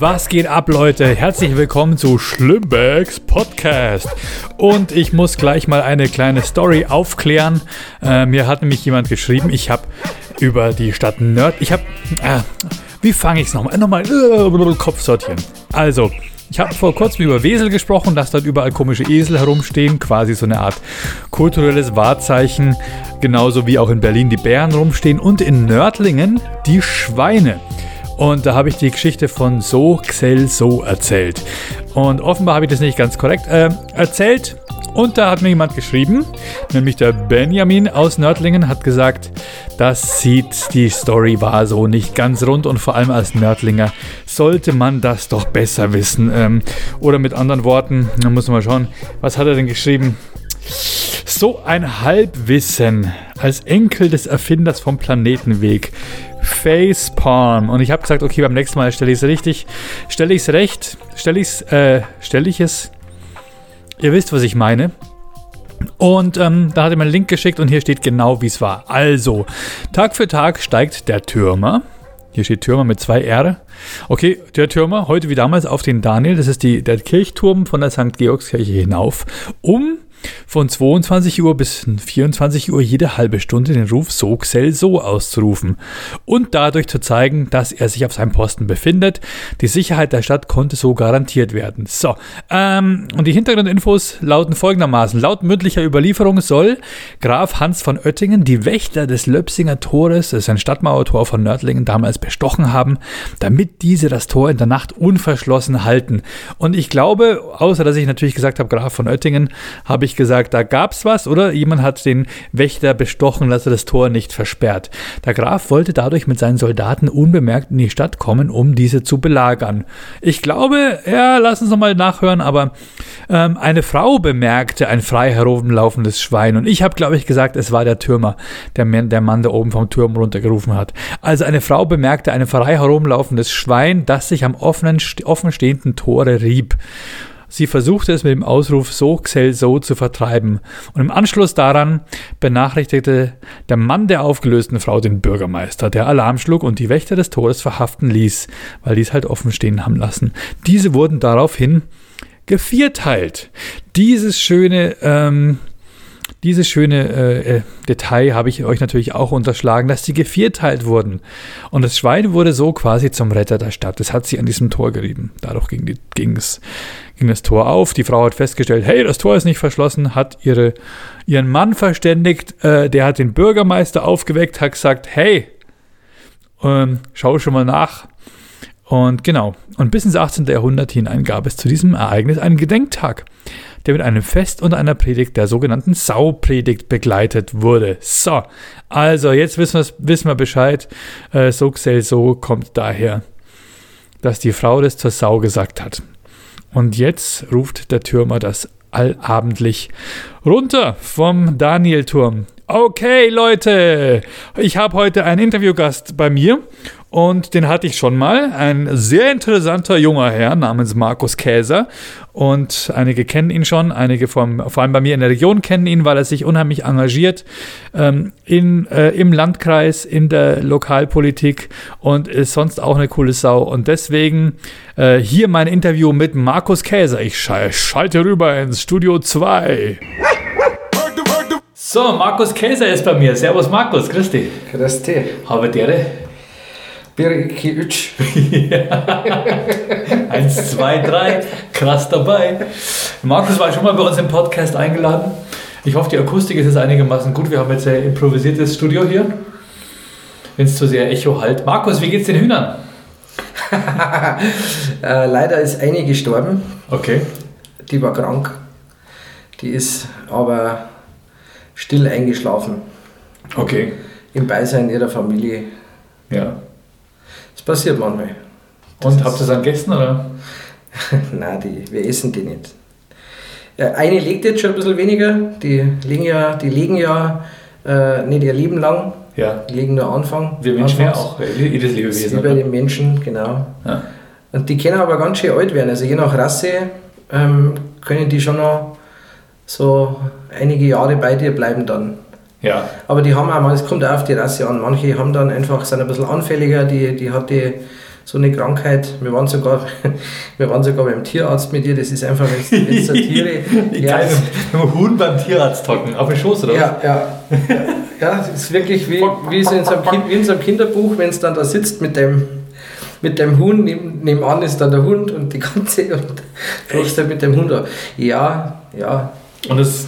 Was geht ab, Leute? Herzlich willkommen zu Schlimmbecks Podcast. Und ich muss gleich mal eine kleine Story aufklären. Äh, mir hat nämlich jemand geschrieben, ich habe über die Stadt Nerd. Ich habe. Äh, wie fange ich es nochmal? Nochmal äh, Kopf sortieren. Also. Ich habe vor kurzem über Wesel gesprochen, dass dort überall komische Esel herumstehen, quasi so eine Art kulturelles Wahrzeichen, genauso wie auch in Berlin die Bären rumstehen und in Nördlingen die Schweine. Und da habe ich die Geschichte von So Xel So erzählt. Und offenbar habe ich das nicht ganz korrekt äh, erzählt. Und da hat mir jemand geschrieben, nämlich der Benjamin aus Nördlingen hat gesagt, das sieht, die Story war so nicht ganz rund und vor allem als Nördlinger sollte man das doch besser wissen. Ähm, oder mit anderen Worten, da muss man mal schauen, was hat er denn geschrieben? So ein Halbwissen als Enkel des Erfinders vom Planetenweg Facepalm. Und ich habe gesagt, okay, beim nächsten Mal stelle ich es richtig. Stelle ich es recht? Stelle ich es, äh, stelle ich es? Ihr wisst, was ich meine. Und ähm, da hat er mir einen Link geschickt und hier steht genau, wie es war. Also, Tag für Tag steigt der Türmer. Hier steht Türmer mit zwei R. Okay, der Türmer, heute wie damals auf den Daniel, das ist die, der Kirchturm von der St. Georgskirche hinauf, um von 22 Uhr bis 24 Uhr jede halbe Stunde den Ruf So Xel So auszurufen und dadurch zu zeigen, dass er sich auf seinem Posten befindet. Die Sicherheit der Stadt konnte so garantiert werden. So, ähm, und die Hintergrundinfos lauten folgendermaßen. Laut mündlicher Überlieferung soll Graf Hans von Oettingen die Wächter des Löpsinger Tores, das ist ein Stadtmauertor von Nördlingen, damals bestochen haben, damit diese das Tor in der Nacht unverschlossen halten. Und ich glaube, außer dass ich natürlich gesagt habe, Graf von Oettingen, habe ich ich gesagt, da gab es was oder jemand hat den Wächter bestochen, dass er das Tor nicht versperrt. Der Graf wollte dadurch mit seinen Soldaten unbemerkt in die Stadt kommen, um diese zu belagern. Ich glaube, ja, lass uns nochmal nachhören, aber ähm, eine Frau bemerkte ein frei herumlaufendes Schwein und ich habe, glaube ich, gesagt, es war der Türmer, der, der Mann, der oben vom Turm runtergerufen hat. Also eine Frau bemerkte ein frei herumlaufendes Schwein, das sich am offenen, offen stehenden Tore rieb. Sie versuchte es mit dem Ausruf So Xel So zu vertreiben und im Anschluss daran benachrichtigte der Mann der aufgelösten Frau den Bürgermeister, der Alarm schlug und die Wächter des Todes verhaften ließ, weil die es halt offen stehen haben lassen. Diese wurden daraufhin gevierteilt. Dieses schöne ähm, dieses schöne äh, äh, Detail habe ich euch natürlich auch unterschlagen, dass sie gevierteilt wurden. Und das Schwein wurde so quasi zum Retter der Stadt. Das hat sie an diesem Tor gerieben. Dadurch ging, die, ging, es, ging das Tor auf. Die Frau hat festgestellt, hey, das Tor ist nicht verschlossen, hat ihre, ihren Mann verständigt, äh, der hat den Bürgermeister aufgeweckt, hat gesagt, hey, ähm, schau schon mal nach. Und genau, und bis ins 18. Jahrhundert hinein gab es zu diesem Ereignis einen Gedenktag der mit einem Fest und einer Predigt, der sogenannten Saupredigt, begleitet wurde. So, also jetzt wissen, wissen wir Bescheid. Äh, so so kommt daher, dass die Frau das zur Sau gesagt hat. Und jetzt ruft der Türmer das allabendlich runter vom Danielturm. Okay, Leute, ich habe heute einen Interviewgast bei mir und den hatte ich schon mal. Ein sehr interessanter junger Herr namens Markus Käser. Und einige kennen ihn schon, einige vom, vor allem bei mir in der Region kennen ihn, weil er sich unheimlich engagiert ähm, in, äh, im Landkreis, in der Lokalpolitik und ist sonst auch eine coole Sau. Und deswegen äh, hier mein Interview mit Markus Käser. Ich schalte rüber ins Studio 2. So, Markus Käser ist bei mir. Servus Markus, grüß dich. Grüß dich. Habe. Birki Ütsch. Eins, zwei, drei, krass dabei. Markus war schon mal bei uns im Podcast eingeladen. Ich hoffe, die Akustik ist jetzt einigermaßen gut. Wir haben jetzt ein improvisiertes Studio hier. Wenn es zu sehr Echo halt. Markus, wie geht's den Hühnern? äh, leider ist eine gestorben. Okay. Die war krank. Die ist aber still eingeschlafen. Okay. Im Beisein ihrer Familie. Ja. Das passiert manchmal. Das Und habt ihr es an Gästen oder? Nein, die, wir essen die nicht. Eine legt jetzt schon ein bisschen weniger, die liegen ja, die liegen ja äh, nicht ihr Leben lang, ja. die liegen nur Anfang. Wir Menschen ja auch, jedes Lebewesen. Wie bei den Menschen, genau. Ja. Und die können aber ganz schön alt werden, also je nach Rasse ähm, können die schon noch so einige Jahre bei dir bleiben dann. Ja. Aber die haben auch, es kommt auch auf die Rasse an. Manche haben dann einfach, sind ein bisschen anfälliger, die, die hat die so eine Krankheit. Wir waren sogar, wir waren sogar beim Tierarzt mit dir. Das ist einfach, wenn es so Tiere. ja, Geil, mit Huhn beim Tierarzt hocken, auf den Schoß oder ja, was? Ja, ja. Ja, das ist wirklich wie, wie, so in so einem, wie in so einem Kinderbuch, wenn es dann da sitzt mit dem, mit dem neben, nebenan ist dann der Hund und die ganze und du halt mit dem Hund. Ja, ja. Und das,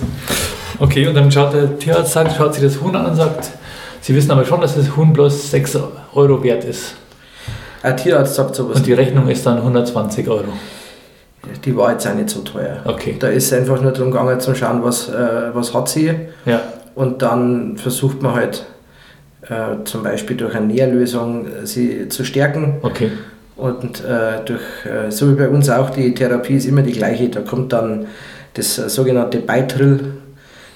okay, und dann schaut der Tierarzt sagt, schaut sich das Huhn an und sagt, Sie wissen aber schon, dass das Huhn bloß 6 Euro wert ist. Ein Tierarzt sagt sowas. Und die Rechnung ist dann 120 Euro. Die war jetzt auch nicht so teuer. Okay. Da ist es einfach nur darum gegangen zu schauen, was, äh, was hat sie. Ja. Und dann versucht man halt äh, zum Beispiel durch eine Nährlösung äh, sie zu stärken. Okay. Und äh, durch, äh, so wie bei uns auch, die Therapie ist immer die gleiche. Da kommt dann das äh, sogenannte Beitrill.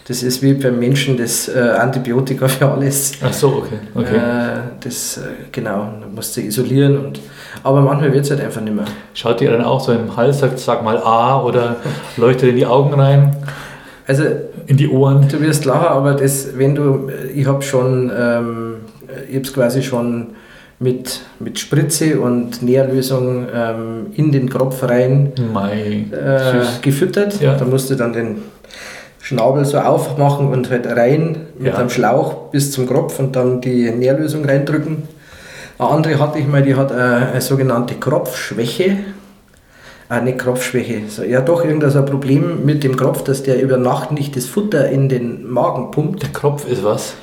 Das ist wie beim Menschen das äh, Antibiotika für alles. Ach so, okay. okay. das, genau, da musst du isolieren. Und, aber manchmal wird es halt einfach nicht mehr. Schaut ihr dann auch so im Hals, sagt, sag mal A oder leuchtet in die Augen rein? Also in die Ohren. Du wirst lachen, aber das, wenn du, ich habe schon, ähm, ich habe es quasi schon mit, mit Spritze und Nährlösung ähm, in den Kropf rein äh, gefüttert. Ja. Da musst du dann den Schnabel so aufmachen und halt rein mit ja. einem Schlauch bis zum Kropf und dann die Nährlösung reindrücken. Eine andere hatte ich mal, die hat eine, eine sogenannte Kropfschwäche eine Kropfschwäche. So, ja, doch irgendein so ein Problem mit dem Kropf, dass der über Nacht nicht das Futter in den Magen pumpt. Der Kropf ist was?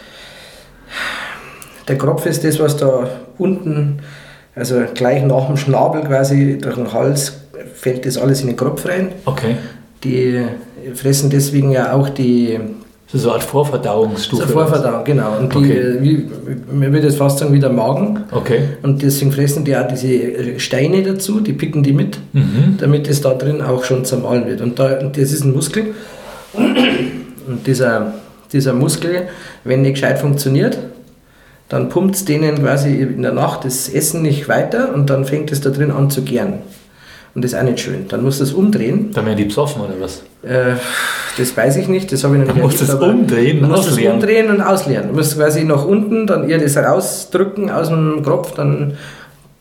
Der Kropf ist das, was da unten, also gleich nach dem Schnabel quasi durch den Hals, fällt das alles in den Kropf rein. Okay. Die fressen deswegen ja auch die das ist so eine Art Vorverdauungsstufe. So eine Vorverdauung, genau. Und die, okay. Äh, wie, man würde jetzt fast sagen, wie der Magen. Okay. Und deswegen fressen die auch diese Steine dazu, die picken die mit, mhm. damit es da drin auch schon zermahlen wird. Und, da, und das ist ein Muskel. Und dieser, dieser Muskel, wenn nicht gescheit funktioniert, dann pumpt es denen quasi in der Nacht das Essen nicht weiter und dann fängt es da drin an zu gären. Und das ist auch nicht schön. Dann musst du es umdrehen. Dann werden die besoffen oder was? Äh, das weiß ich nicht, das habe ich noch nicht Du musst es umdrehen und musst es umdrehen und ausleeren. Du musst quasi nach unten, dann ihr das rausdrücken aus dem Kopf, dann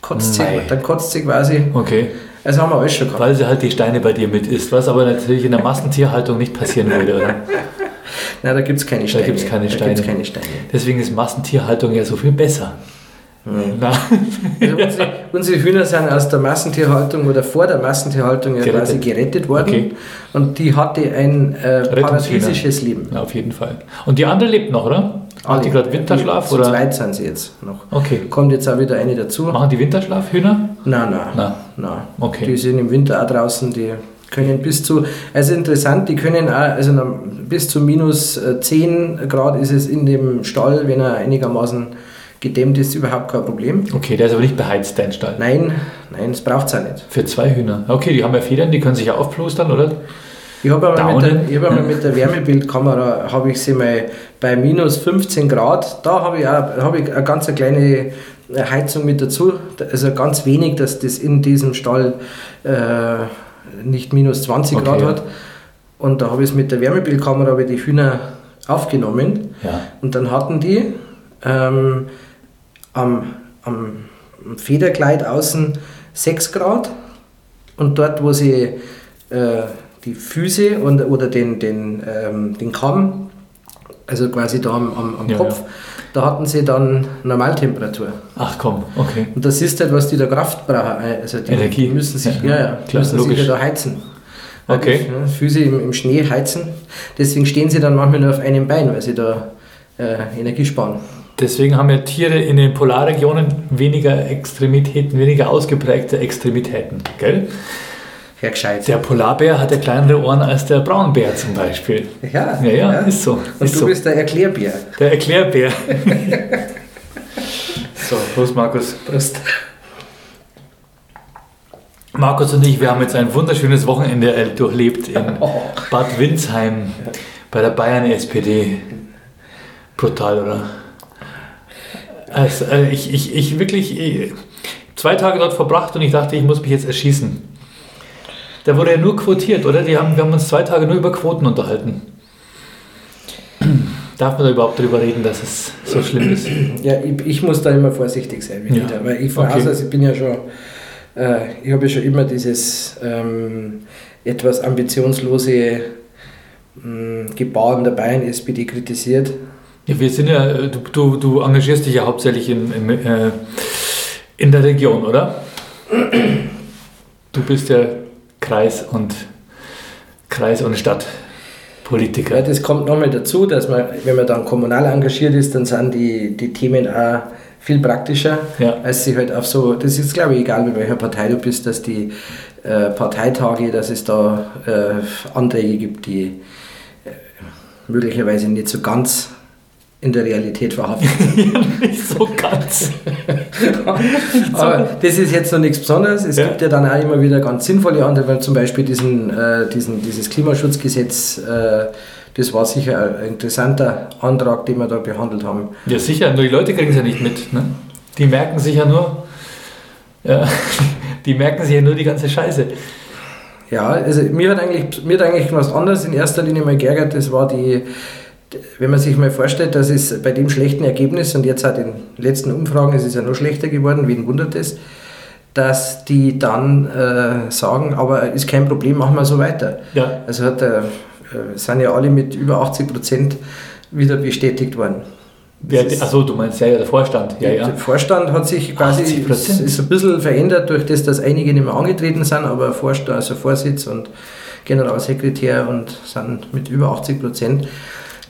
kotzt, sie, dann kotzt sie quasi. Okay. Das haben wir alles schon gehabt. Weil sie halt die Steine bei dir mit isst, was aber natürlich in der Massentierhaltung nicht passieren würde, oder? Nein, da gibt es keine Steine. Da gibt es keine, keine Steine. Deswegen ist Massentierhaltung ja so viel besser. Nein. Also unsere, unsere, Hühner sind aus der Massentierhaltung oder vor der Massentierhaltung ja quasi gerettet worden. Okay. Und die hatte ein äh, paradiesisches Leben. Ja, auf jeden Fall. Und die andere lebt noch, oder? Macht die gerade Winterschlaf? Zu oder? zweit sind sie jetzt noch. Okay. Kommt jetzt auch wieder eine dazu. Machen die Winterschlaf, Hühner? Nein, nein. Nein. nein. Okay. Die sind im Winter auch draußen, die können bis zu, also interessant, die können auch, also bis zu minus 10 äh, Grad ist es in dem Stall, wenn er einigermaßen gedämmt ist überhaupt kein Problem. Okay, der ist aber nicht beheizt, dein Stall? Nein, nein, das braucht es auch nicht. Für zwei Hühner? Okay, die haben ja Federn, die können sich ja aufplustern, oder? Ich habe einmal, mit der, hab einmal mit der Wärmebildkamera, habe ich sie mal bei minus 15 Grad, da habe ich, auch, hab ich eine ganz kleine Heizung mit dazu, also ganz wenig, dass das in diesem Stall äh, nicht minus 20 okay, Grad hat. Und da habe ich es mit der Wärmebildkamera die Hühner aufgenommen. Ja. Und dann hatten die ähm, am, am Federkleid außen 6 Grad und dort, wo sie äh, die Füße und, oder den, den, ähm, den Kamm, also quasi da am, am, am ja, Kopf, ja. Da hatten sie dann Normaltemperatur. Ach komm, okay. Und das ist halt, was die da Kraft brauchen. Also die Energie. müssen sich, ja, ja, ja Klar, müssen sich ja da heizen. Okay. Die, Füße im, im, Schnee heizen. Deswegen stehen sie dann manchmal nur auf einem Bein, weil sie da äh, Energie sparen. Deswegen haben ja Tiere in den Polarregionen weniger Extremitäten, weniger ausgeprägte Extremitäten. Gell? Ja, gescheit. Der Polarbär hat ja kleinere Ohren als der Braunbär zum Beispiel. Ja, ja, ja, ja. ist so. Und ist du so. bist der Erklärbär. Der Erklärbär. so, Prost Markus. Prost. Markus und ich, wir haben jetzt ein wunderschönes Wochenende durchlebt in Bad Windsheim bei der Bayern SPD. Brutal, oder? Also, äh, ich, ich, ich wirklich ich, zwei Tage dort verbracht und ich dachte, ich muss mich jetzt erschießen. Der wurde ja nur quotiert, oder? Die haben, wir haben uns zwei Tage nur über Quoten unterhalten. darf man da überhaupt darüber reden, dass es so schlimm ist? Ja, ich, ich muss da immer vorsichtig sein, ja. wieder, weil ich voraus, okay. also ich bin ja schon, äh, ich habe ja schon immer dieses ähm, etwas ambitionslose mh, Gebaren der Bayern SPD kritisiert. Ja, wir sind ja, du, du, du engagierst dich ja hauptsächlich in, in, äh, in der Region, oder? Du bist ja Kreis und Kreis und Stadtpolitiker. Ja, das kommt nochmal dazu, dass man, wenn man dann kommunal engagiert ist, dann sind die, die Themen auch viel praktischer, ja. als sie halt auf so, das ist glaube ich egal, bei welcher Partei du bist, dass die äh, Parteitage, dass es da äh, Anträge gibt, die äh, möglicherweise nicht so ganz in der Realität verhaftet ja, nicht so ganz. Aber das ist jetzt noch nichts Besonderes. Es ja. gibt ja dann auch immer wieder ganz sinnvolle Anträge, zum Beispiel diesen, äh, diesen, dieses Klimaschutzgesetz. Äh, das war sicher ein interessanter Antrag, den wir da behandelt haben. Ja, sicher, nur die Leute kriegen es ja nicht mit. Ne? Die merken sich ja nur, ja, die merken sich ja nur die ganze Scheiße. Ja, also mir hat eigentlich, mir hat eigentlich was anderes in erster Linie mal geärgert, das war die, wenn man sich mal vorstellt, dass es bei dem schlechten Ergebnis und jetzt hat in den letzten Umfragen ist es ja noch schlechter geworden, wen wundert es, dass die dann äh, sagen, aber ist kein Problem, machen wir so weiter. Ja. Also hat der, äh, sind ja alle mit über 80 Prozent wieder bestätigt worden. Achso, du meinst ja, ja der Vorstand. Ja, ja. Der Vorstand hat sich quasi ist, ist ein bisschen verändert durch das, dass einige nicht mehr angetreten sind, aber Vorstand, also Vorsitz und Generalsekretär und sind mit über 80 Prozent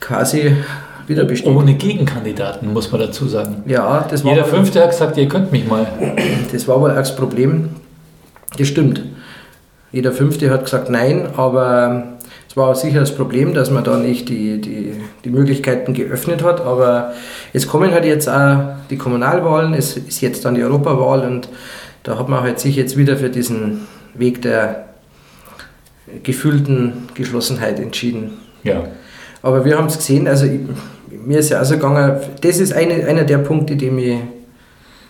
quasi wieder bestimmt. Ohne Gegenkandidaten, muss man dazu sagen. Ja, das war Jeder Fünfte hat gesagt, ihr könnt mich mal. Das war wohl auch das Problem. Das stimmt. Jeder Fünfte hat gesagt nein, aber es war sicher das Problem, dass man da nicht die, die, die Möglichkeiten geöffnet hat. Aber es kommen halt jetzt auch die Kommunalwahlen, es ist jetzt dann die Europawahl und da hat man halt sich jetzt wieder für diesen Weg der gefühlten Geschlossenheit entschieden. Ja. Aber wir haben es gesehen, also ich, mir ist ja auch so gegangen, das ist eine, einer der Punkte, die mich.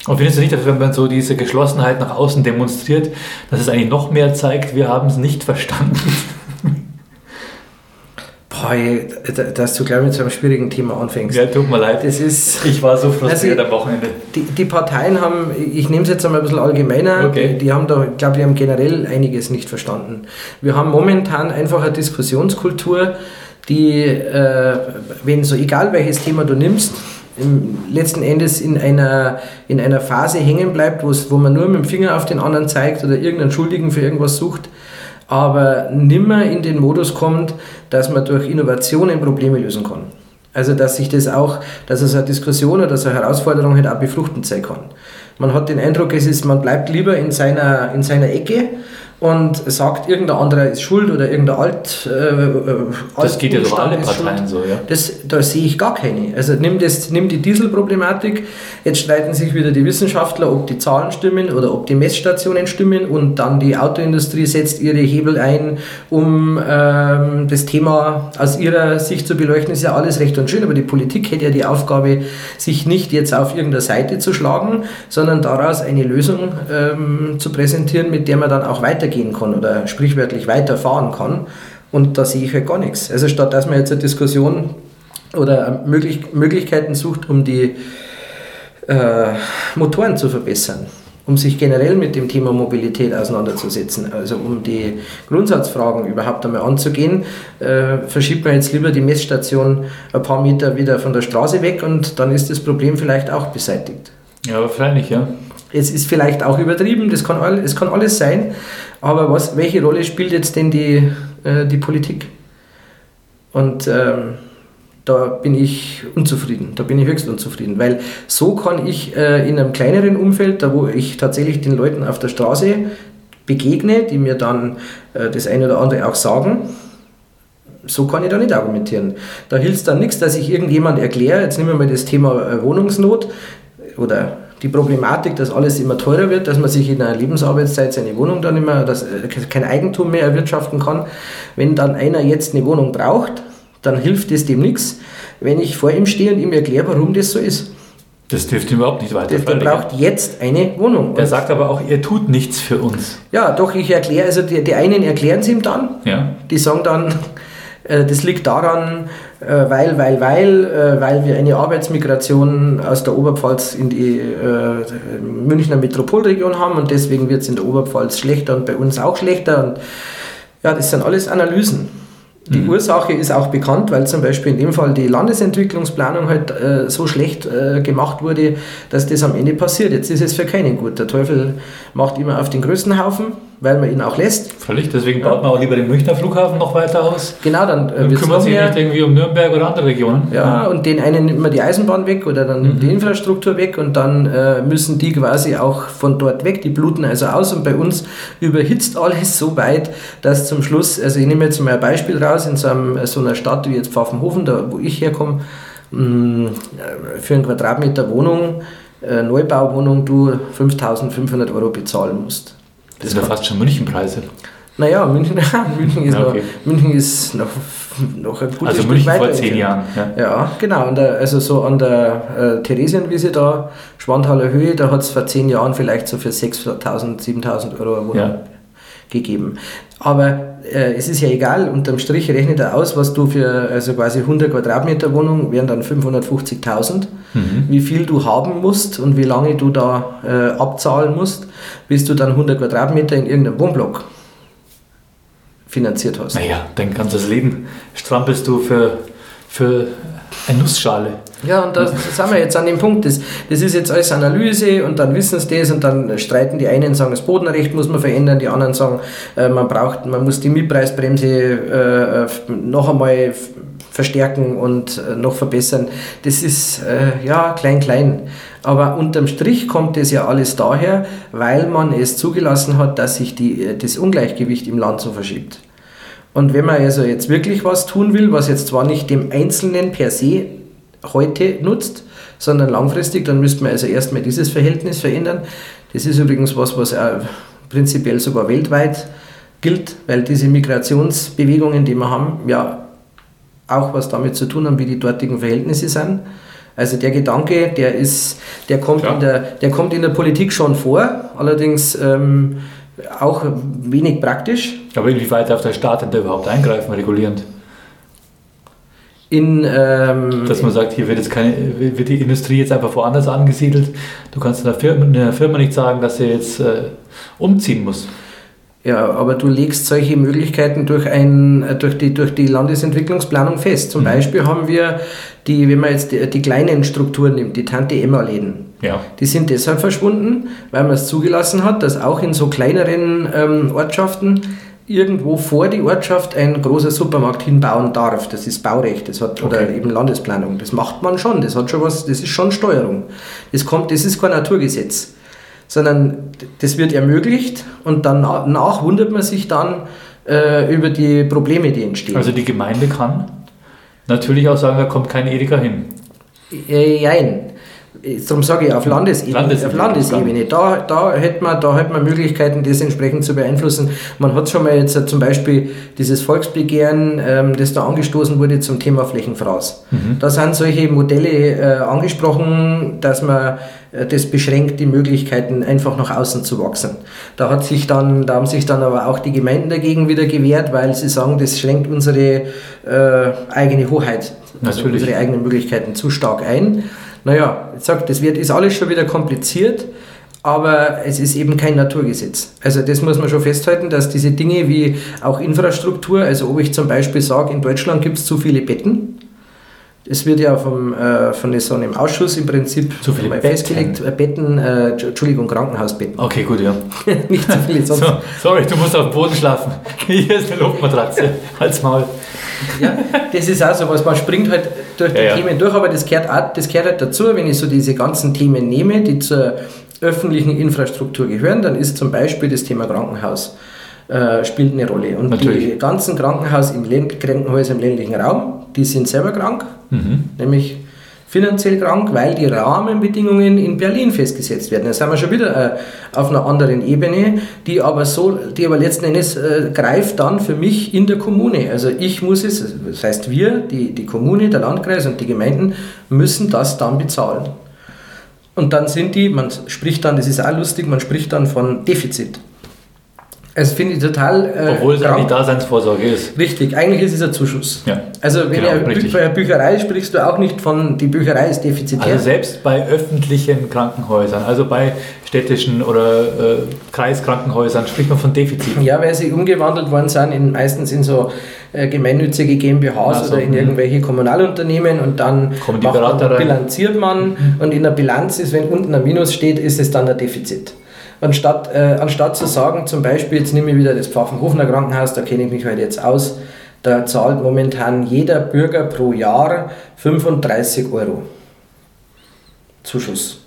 Und findest du nicht, dass wenn man so diese Geschlossenheit nach außen demonstriert, dass es eigentlich noch mehr zeigt, wir haben es nicht verstanden? Boah, dass du gleich mit so einem schwierigen Thema anfängst. Ja, tut mir leid. Das ist, ich war so frustriert also, am Wochenende. Die, die Parteien haben, ich nehme es jetzt einmal ein bisschen allgemeiner, okay. die, die haben da, ich glaube, die haben generell einiges nicht verstanden. Wir haben momentan einfach eine Diskussionskultur, die, äh, wenn so egal welches Thema du nimmst, im letzten Endes in einer, in einer Phase hängen bleibt, wo man nur mit dem Finger auf den anderen zeigt oder irgendeinen Schuldigen für irgendwas sucht, aber nimmer in den Modus kommt, dass man durch Innovationen Probleme lösen kann. Also dass sich das auch, dass es eine Diskussion oder so eine Herausforderung halt auch befruchtend sein kann. Man hat den Eindruck, es ist, man bleibt lieber in seiner, in seiner Ecke und sagt, irgendein anderer ist schuld oder irgendein Alt. Äh, das geht ja durch alle Parteien so, ja. Das, da sehe ich gar keine. Also nimm, das, nimm die Dieselproblematik, jetzt streiten sich wieder die Wissenschaftler, ob die Zahlen stimmen oder ob die Messstationen stimmen und dann die Autoindustrie setzt ihre Hebel ein, um ähm, das Thema aus ihrer Sicht zu beleuchten. Ist ja alles recht und schön, aber die Politik hätte ja die Aufgabe, sich nicht jetzt auf irgendeiner Seite zu schlagen, sondern daraus eine Lösung ähm, zu präsentieren, mit der man dann auch weitergeht weitergehen kann oder sprichwörtlich weiterfahren kann. Und da sehe ich halt gar nichts. Also statt dass man jetzt eine Diskussion oder Möglich Möglichkeiten sucht, um die äh, Motoren zu verbessern, um sich generell mit dem Thema Mobilität auseinanderzusetzen, also um die Grundsatzfragen überhaupt einmal anzugehen, äh, verschiebt man jetzt lieber die Messstation ein paar Meter wieder von der Straße weg und dann ist das Problem vielleicht auch beseitigt. Ja, wahrscheinlich, ja. Es ist vielleicht auch übertrieben, das kann, all, es kann alles sein, aber was, welche Rolle spielt jetzt denn die, äh, die Politik? Und ähm, da bin ich unzufrieden, da bin ich höchst unzufrieden, weil so kann ich äh, in einem kleineren Umfeld, da wo ich tatsächlich den Leuten auf der Straße begegne, die mir dann äh, das eine oder andere auch sagen, so kann ich da nicht argumentieren. Da hilft es dann nichts, dass ich irgendjemand erkläre, jetzt nehmen wir mal das Thema äh, Wohnungsnot oder die Problematik, dass alles immer teurer wird, dass man sich in einer Lebensarbeitszeit seine Wohnung dann immer, dass, äh, kein Eigentum mehr erwirtschaften kann. Wenn dann einer jetzt eine Wohnung braucht, dann hilft es dem nichts, wenn ich vor ihm stehe und ihm erkläre, warum das so ist. Das dürft ihr überhaupt nicht weiter. Der, der braucht jetzt eine Wohnung. Der sagt aber auch, ihr tut nichts für uns. Ja, doch, ich erkläre, also die, die einen erklären es ihm dann. Ja. Die sagen dann, äh, das liegt daran, weil, weil, weil, äh, weil wir eine Arbeitsmigration aus der Oberpfalz in die äh, Münchner Metropolregion haben und deswegen wird es in der Oberpfalz schlechter und bei uns auch schlechter. Und ja, das sind alles Analysen. Die mhm. Ursache ist auch bekannt, weil zum Beispiel in dem Fall die Landesentwicklungsplanung halt äh, so schlecht äh, gemacht wurde, dass das am Ende passiert. Jetzt ist es für keinen gut. Der Teufel macht immer auf den größten Haufen weil man ihn auch lässt. Völlig, deswegen baut man auch lieber den Münchner Flughafen noch weiter aus. Genau, dann, äh, dann kümmert sich nicht irgendwie um Nürnberg oder andere Regionen. Ja, ja, und den einen nimmt man die Eisenbahn weg oder dann nimmt mhm. die Infrastruktur weg und dann äh, müssen die quasi auch von dort weg, die bluten also aus und bei uns überhitzt alles so weit, dass zum Schluss, also ich nehme jetzt mal ein Beispiel raus, in so, einem, so einer Stadt wie jetzt Pfaffenhofen, da wo ich herkomme, mm, für einen Quadratmeter Wohnung, äh, Neubauwohnung, du 5500 Euro bezahlen musst. Das sind ja fast schon Münchenpreise. Naja, München, München, ist, okay. noch, München ist noch, noch ein gutes Also München vor zehn Jahren. Ja, ja genau. Und der, also so an der äh, Theresienwiese da, Schwanthaler Höhe, da hat es vor zehn Jahren vielleicht so für 6.000, 7.000 Euro eine Wohnung ja. Gegeben. Aber äh, es ist ja egal, unterm Strich rechnet er aus, was du für also quasi 100 Quadratmeter Wohnung wären dann 550.000, mhm. wie viel du haben musst und wie lange du da äh, abzahlen musst, bis du dann 100 Quadratmeter in irgendeinem Wohnblock finanziert hast. Naja, dein ganzes Leben strampelst du für, für eine Nussschale. Ja, und da sind wir jetzt an dem Punkt. Das, das ist jetzt alles Analyse und dann wissen sie das und dann streiten die einen, sagen, das Bodenrecht muss man verändern, die anderen sagen, äh, man braucht, man muss die Mietpreisbremse äh, noch einmal verstärken und äh, noch verbessern. Das ist ja klein, klein. Aber unterm Strich kommt das ja alles daher, weil man es zugelassen hat, dass sich die, das Ungleichgewicht im Land so verschiebt. Und wenn man also jetzt wirklich was tun will, was jetzt zwar nicht dem Einzelnen per se heute nutzt, sondern langfristig, dann müsste man also erstmal dieses Verhältnis verändern. Das ist übrigens was, was prinzipiell sogar weltweit gilt, weil diese Migrationsbewegungen, die wir haben, ja auch was damit zu tun haben, wie die dortigen Verhältnisse sind. Also der Gedanke, der ist, der kommt, in der, der kommt in der Politik schon vor, allerdings ähm, auch wenig praktisch. Aber inwieweit darf der Staat denn da überhaupt eingreifen, regulierend? In. Ähm, Dass man sagt, hier wird, jetzt keine, wird die Industrie jetzt einfach woanders angesiedelt. Du kannst einer Firma, einer Firma nicht sagen, dass sie jetzt äh, umziehen muss. Ja, aber du legst solche Möglichkeiten durch, ein, durch, die, durch die Landesentwicklungsplanung fest. Zum mhm. Beispiel haben wir, die, wenn man jetzt die, die kleinen Strukturen nimmt, die Tante-Emma-Läden, ja. die sind deshalb verschwunden, weil man es zugelassen hat, dass auch in so kleineren ähm, Ortschaften irgendwo vor die Ortschaft ein großer Supermarkt hinbauen darf. Das ist Baurecht, das hat, oder eben Landesplanung. Das macht man schon, das hat schon was, das ist schon Steuerung. Das kommt, das ist kein Naturgesetz, sondern das wird ermöglicht und danach wundert man sich dann äh, über die Probleme, die entstehen. Also die Gemeinde kann natürlich auch sagen, da kommt kein Edeka hin. Äh, nein, darum sage ich auf Landesebene, Landesebene, auf Landesebene. Da, da, hätte man, da hätte man Möglichkeiten, das entsprechend zu beeinflussen. Man hat schon mal jetzt zum Beispiel dieses Volksbegehren, ähm, das da angestoßen wurde zum Thema Flächenfraß. Mhm. Da sind solche Modelle äh, angesprochen, dass man äh, das beschränkt, die Möglichkeiten einfach nach außen zu wachsen. Da, hat sich dann, da haben sich dann aber auch die Gemeinden dagegen wieder gewehrt, weil sie sagen, das schränkt unsere äh, eigene Hoheit, also unsere eigenen Möglichkeiten zu stark ein. Naja, ich sage, das wird, ist alles schon wieder kompliziert, aber es ist eben kein Naturgesetz. Also das muss man schon festhalten, dass diese Dinge wie auch Infrastruktur, also ob ich zum Beispiel sage, in Deutschland gibt es zu viele Betten, es wird ja vom, äh, von so einem Ausschuss im Prinzip zu viele Betten. festgelegt, äh, Betten, äh, Entschuldigung, Krankenhausbetten. Okay, gut, ja. Nicht zu viele sonst. So, sorry, du musst auf dem Boden schlafen. Hier ist eine Luftmatratze. Halt's Maul. Ja, das ist auch so was, man springt halt durch die ja, Themen durch, aber das gehört, auch, das gehört halt dazu, wenn ich so diese ganzen Themen nehme, die zur öffentlichen Infrastruktur gehören, dann ist zum Beispiel das Thema Krankenhaus äh, spielt eine Rolle. Und Natürlich. die ganzen Krankenhaus im Krankenhäuser im ländlichen Raum, die sind selber krank, mhm. nämlich finanziell krank, weil die Rahmenbedingungen in Berlin festgesetzt werden. Da sind wir schon wieder äh, auf einer anderen Ebene, die aber so, die aber letzten Endes äh, greift dann für mich in der Kommune. Also ich muss es, das heißt wir, die, die Kommune, der Landkreis und die Gemeinden müssen das dann bezahlen. Und dann sind die, man spricht dann, das ist auch lustig, man spricht dann von Defizit. Das finde ich total. Äh, Obwohl es eigentlich Daseinsvorsorge ist. Richtig, eigentlich ist es ein Zuschuss. Ja. Also, wenn genau, Bü bei einer Bücherei sprichst du auch nicht von, die Bücherei ist defizitär. Also, selbst bei öffentlichen Krankenhäusern, also bei städtischen oder äh, Kreiskrankenhäusern, spricht man von Defiziten. Ja, weil sie umgewandelt worden sind, in, meistens in so äh, gemeinnützige GmbHs also, oder in mhm. irgendwelche Kommunalunternehmen und dann die man, bilanziert man mhm. und in der Bilanz ist, wenn unten ein Minus steht, ist es dann ein Defizit. Anstatt, äh, anstatt zu sagen, zum Beispiel, jetzt nehme ich wieder das Pfaffenhofener Krankenhaus, da kenne ich mich halt jetzt aus, da zahlt momentan jeder Bürger pro Jahr 35 Euro Zuschuss.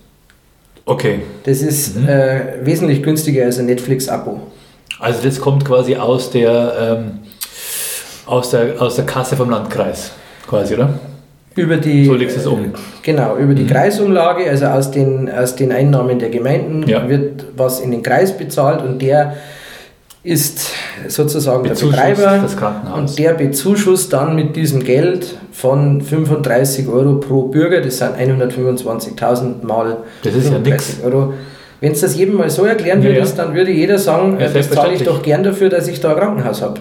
Okay. Das ist mhm. äh, wesentlich günstiger als ein Netflix-Abo. Also das kommt quasi aus der, ähm, aus, der, aus der Kasse vom Landkreis, quasi, oder? Über die, so legst es um. Genau, über die mhm. Kreisumlage, also aus den, aus den Einnahmen der Gemeinden ja. wird was in den Kreis bezahlt und der ist sozusagen der Betreiber und der bezuschusst dann mit diesem Geld von 35 Euro pro Bürger, das sind 125.000 mal das ist 35 ja Euro wenn du das jedem mal so erklären ja, würdest, ja. dann würde jeder sagen, ja, das zahle ich doch gern dafür, dass ich da ein Krankenhaus habe.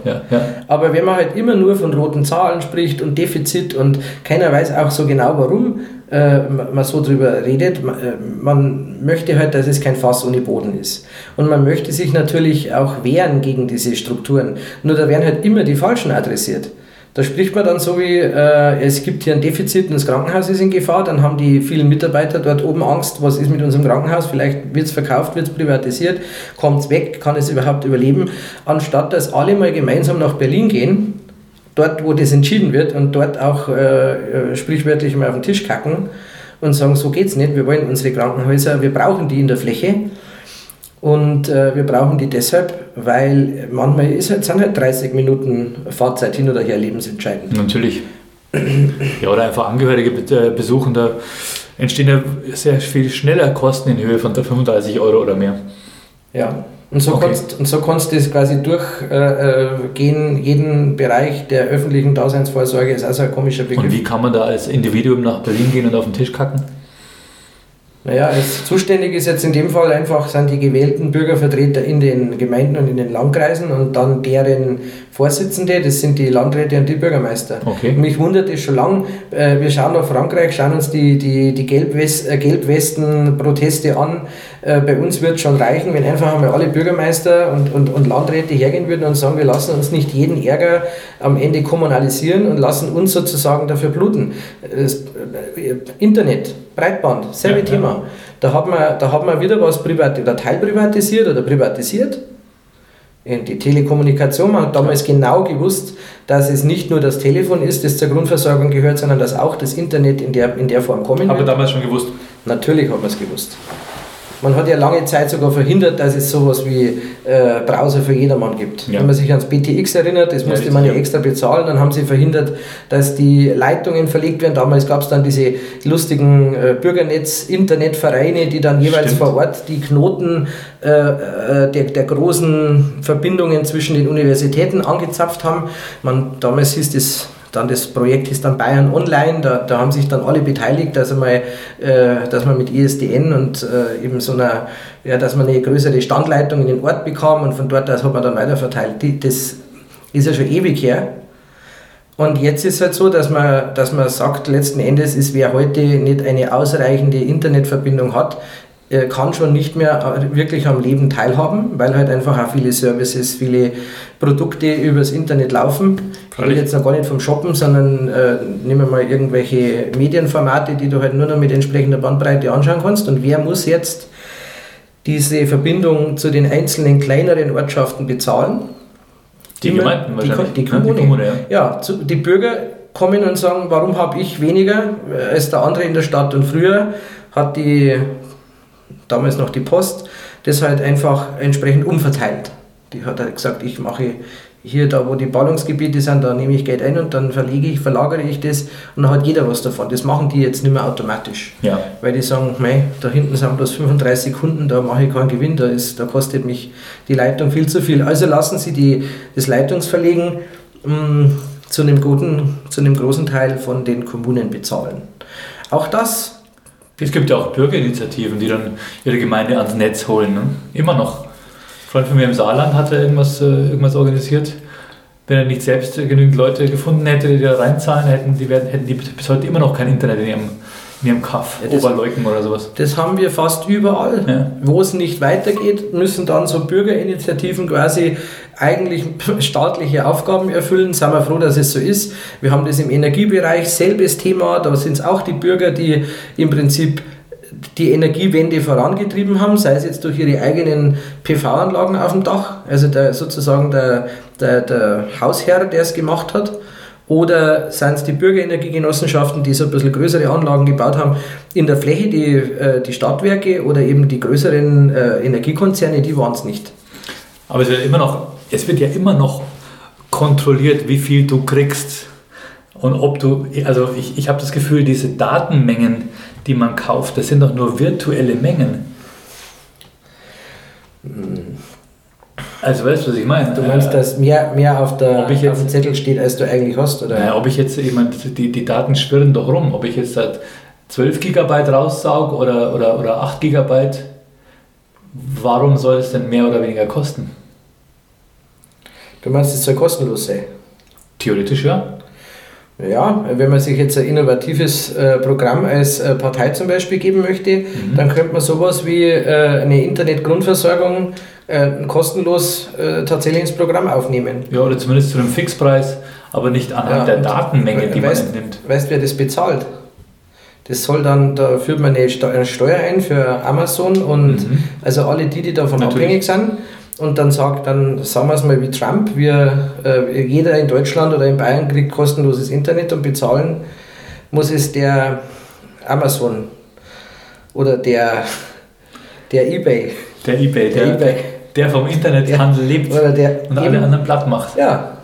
Aber wenn man halt immer nur von roten Zahlen spricht und Defizit und keiner weiß auch so genau, warum äh, man so drüber redet, man, äh, man möchte halt, dass es kein Fass ohne Boden ist. Und man möchte sich natürlich auch wehren gegen diese Strukturen. Nur da werden halt immer die Falschen adressiert. Da spricht man dann so wie, äh, es gibt hier ein Defizit und das Krankenhaus ist in Gefahr, dann haben die vielen Mitarbeiter dort oben Angst, was ist mit unserem Krankenhaus, vielleicht wird es verkauft, wird es privatisiert, kommt es weg, kann es überhaupt überleben, anstatt dass alle mal gemeinsam nach Berlin gehen, dort wo das entschieden wird und dort auch äh, äh sprichwörtlich mal auf den Tisch kacken und sagen, so geht es nicht, wir wollen unsere Krankenhäuser, wir brauchen die in der Fläche und äh, wir brauchen die deshalb, weil manchmal ist halt, sind halt 30 Minuten Fahrzeit hin oder her lebensentscheidend. Natürlich. Ja, oder einfach Angehörige äh, besuchen, da entstehen ja sehr viel schneller Kosten in Höhe von 35 Euro oder mehr. Ja, und so, okay. kannst, und so kannst du das quasi durchgehen, äh, jeden Bereich der öffentlichen Daseinsvorsorge ist also ein komischer Begriff. Und wie kann man da als Individuum nach Berlin gehen und auf den Tisch kacken? Naja, als zuständig ist jetzt in dem Fall einfach, sind die gewählten Bürgervertreter in den Gemeinden und in den Landkreisen und dann deren Vorsitzende, das sind die Landräte und die Bürgermeister. Okay. mich wundert es schon lange, äh, wir schauen nach Frankreich, schauen uns die, die, die äh, Gelbwesten-Proteste an. Äh, bei uns wird es schon reichen, wenn einfach einmal alle Bürgermeister und, und, und Landräte hergehen würden und sagen, wir lassen uns nicht jeden Ärger am Ende kommunalisieren und lassen uns sozusagen dafür bluten. Das Internet, Breitband, selbe ja, Thema. Ja. Da, hat man, da hat man wieder was privat oder teilprivatisiert oder privatisiert. Die Telekommunikation, man hat damals genau gewusst, dass es nicht nur das Telefon ist, das zur Grundversorgung gehört, sondern dass auch das Internet in der, in der Form kommen wird. Aber damals schon gewusst? Natürlich hat man es gewusst. Man hat ja lange Zeit sogar verhindert, dass es sowas wie äh, Browser für jedermann gibt. Ja. Wenn man sich ans BTX erinnert, das musste ja, man ja extra bezahlen, dann haben sie verhindert, dass die Leitungen verlegt werden. Damals gab es dann diese lustigen äh, Bürgernetz-Internetvereine, die dann jeweils Stimmt. vor Ort die Knoten äh, äh, der, der großen Verbindungen zwischen den Universitäten angezapft haben. Man, damals hieß das dann das Projekt ist dann Bayern Online, da, da haben sich dann alle beteiligt, dass, einmal, äh, dass man mit ISDN und äh, eben so einer, ja, dass man eine größere Standleitung in den Ort bekam und von dort aus hat man dann weiter verteilt. Die, das ist ja schon ewig her. Und jetzt ist es halt so, dass man, dass man sagt, letzten Endes ist, wer heute nicht eine ausreichende Internetverbindung hat, kann schon nicht mehr äh, wirklich am Leben teilhaben, weil halt einfach auch viele Services, viele Produkte übers Internet laufen. Ich rede jetzt noch gar nicht vom Shoppen, sondern äh, nehmen wir mal irgendwelche Medienformate, die du halt nur noch mit entsprechender Bandbreite anschauen kannst. Und wer muss jetzt diese Verbindung zu den einzelnen kleineren Ortschaften bezahlen? Die, die Gemeinden die, die, Kommune. Die, Kommune, ja. ja zu, die Bürger kommen und sagen, warum habe ich weniger als der andere in der Stadt? Und früher hat die damals noch die Post, das halt einfach entsprechend umverteilt. Die hat halt gesagt, ich mache hier da, wo die Ballungsgebiete sind, da nehme ich Geld ein und dann verlege ich, verlagere ich das und dann hat jeder was davon. Das machen die jetzt nicht mehr automatisch. Ja. Weil die sagen, mei, da hinten sind bloß 35 Kunden, da mache ich keinen Gewinn, da, ist, da kostet mich die Leitung viel zu viel. Also lassen sie die, das Leitungsverlegen mh, mm, zu, einem guten, zu einem großen Teil von den Kommunen bezahlen. Auch das es gibt ja auch Bürgerinitiativen, die dann ihre Gemeinde ans Netz holen. Ne? Immer noch. Freund von mir im Saarland hatte irgendwas, äh, irgendwas organisiert. Wenn er nicht selbst genügend Leute gefunden hätte, die da reinzahlen, hätten die, werden, hätten die bis heute immer noch kein Internet in ihrem, in ihrem Kaff, ja, Oberleuken oder sowas. Das haben wir fast überall. Ja. Wo es nicht weitergeht, müssen dann so Bürgerinitiativen quasi eigentlich staatliche Aufgaben erfüllen. Sind wir froh, dass es so ist. Wir haben das im Energiebereich, selbes Thema. Da sind es auch die Bürger, die im Prinzip die Energiewende vorangetrieben haben, sei es jetzt durch ihre eigenen PV-Anlagen auf dem Dach, also der, sozusagen der, der, der Hausherr, der es gemacht hat, oder seien es die Bürgerenergiegenossenschaften, die so ein bisschen größere Anlagen gebaut haben, in der Fläche, die, äh, die Stadtwerke oder eben die größeren äh, Energiekonzerne, die waren es nicht. Aber es wird immer noch, es wird ja immer noch kontrolliert, wie viel du kriegst. Und ob du, also ich, ich habe das Gefühl, diese Datenmengen, die man kauft, das sind doch nur virtuelle Mengen. Also weißt du, was ich meine? Du meinst, dass mehr, mehr auf, der, jetzt, auf dem Zettel steht, als du eigentlich hast? Oder? Naja, ob ich jetzt, ich meine, die, die Daten schwirren doch rum, ob ich jetzt halt 12 GB raussauge oder, oder, oder 8 GB, warum soll es denn mehr oder weniger kosten? Du meinst, es soll kostenlos sein? Theoretisch ja. Ja, wenn man sich jetzt ein innovatives äh, Programm als äh, Partei zum Beispiel geben möchte, mhm. dann könnte man sowas wie äh, eine Internetgrundversorgung äh, kostenlos äh, tatsächlich ins Programm aufnehmen. Ja, oder zumindest zu einem Fixpreis, aber nicht anhand ja, der Datenmenge, die weißt, man nimmt. Weißt du, wer das bezahlt? Das soll dann, da führt man eine, Steuer ein für Amazon und mhm. also alle die, die davon Natürlich. abhängig sind und dann sagt, dann sagen wir es mal wie Trump, wir, äh, jeder in Deutschland oder in Bayern kriegt kostenloses Internet und bezahlen muss es der Amazon oder der, der Ebay. Der Ebay, der, der, Ebay. Der vom Internethandel lebt oder der und alle anderen platt macht. Ja.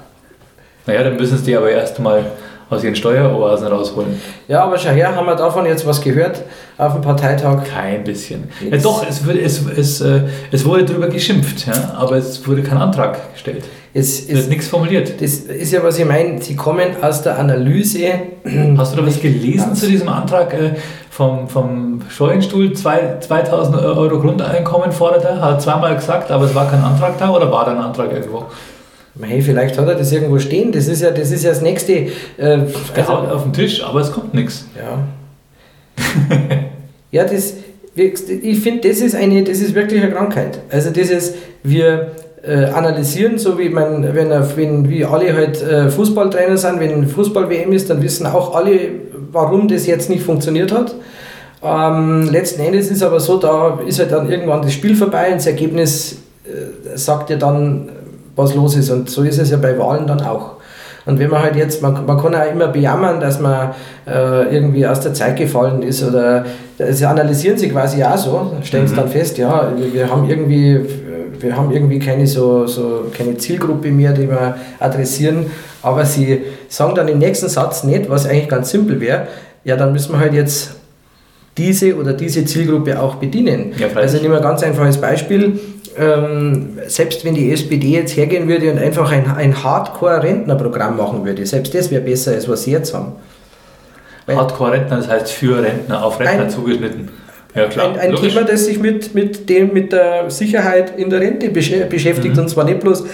Naja, dann müssen sie die aber erstmal aus ihren Steueroasen rausholen. Ja, aber schau her, haben wir davon jetzt was gehört auf dem Parteitag? Kein bisschen. Ja, doch, es, wurde, es, es, äh, es wurde darüber geschimpft, ja, aber es wurde kein Antrag gestellt. Es, es wird nichts formuliert. Das ist ja, was ich meine. Sie kommen aus der Analyse. Hast du da was gelesen zu diesem Antrag äh, vom, vom Scheuenstuhl? 2000 Euro Grundeinkommen fordert er, hat zweimal gesagt, aber es war kein Antrag da oder war da ein Antrag irgendwo? Hey, vielleicht hat er das irgendwo stehen. Das ist ja das, ist ja das nächste. Äh, also auf dem Tisch, aber es kommt nichts. Ja. ja, das, ich finde, das ist eine, das ist wirklich eine Krankheit. Also dieses, wir äh, analysieren, so wie man, wenn, wenn wie alle halt äh, Fußballtrainer sind, wenn Fußball-WM ist, dann wissen auch alle, warum das jetzt nicht funktioniert hat. Ähm, letzten Endes ist aber so, da ist halt dann irgendwann das Spiel vorbei und das Ergebnis äh, sagt ja dann, was los ist. Und so ist es ja bei Wahlen dann auch. Und wenn man halt jetzt, man, man kann auch immer bejammern, dass man äh, irgendwie aus der Zeit gefallen ist oder sie analysieren sich quasi auch so, stellen es mhm. dann fest, ja, wir, wir, haben irgendwie, wir haben irgendwie keine so, so keine Zielgruppe mehr, die wir adressieren, aber sie sagen dann im nächsten Satz nicht, was eigentlich ganz simpel wäre, ja, dann müssen wir halt jetzt diese oder diese Zielgruppe auch bedienen. Ja, also nehmen wir ein ganz einfaches Beispiel ähm, selbst wenn die SPD jetzt hergehen würde und einfach ein, ein Hardcore-Rentnerprogramm machen würde, selbst das wäre besser, als was sie jetzt haben. Hardcore-Rentner, das heißt für Rentner, auf Rentner ein, zugeschnitten. Ja, klar, ein, ein Thema, das sich mit, mit, dem, mit der Sicherheit in der Rente beschäftigt mhm. und zwar nicht bloß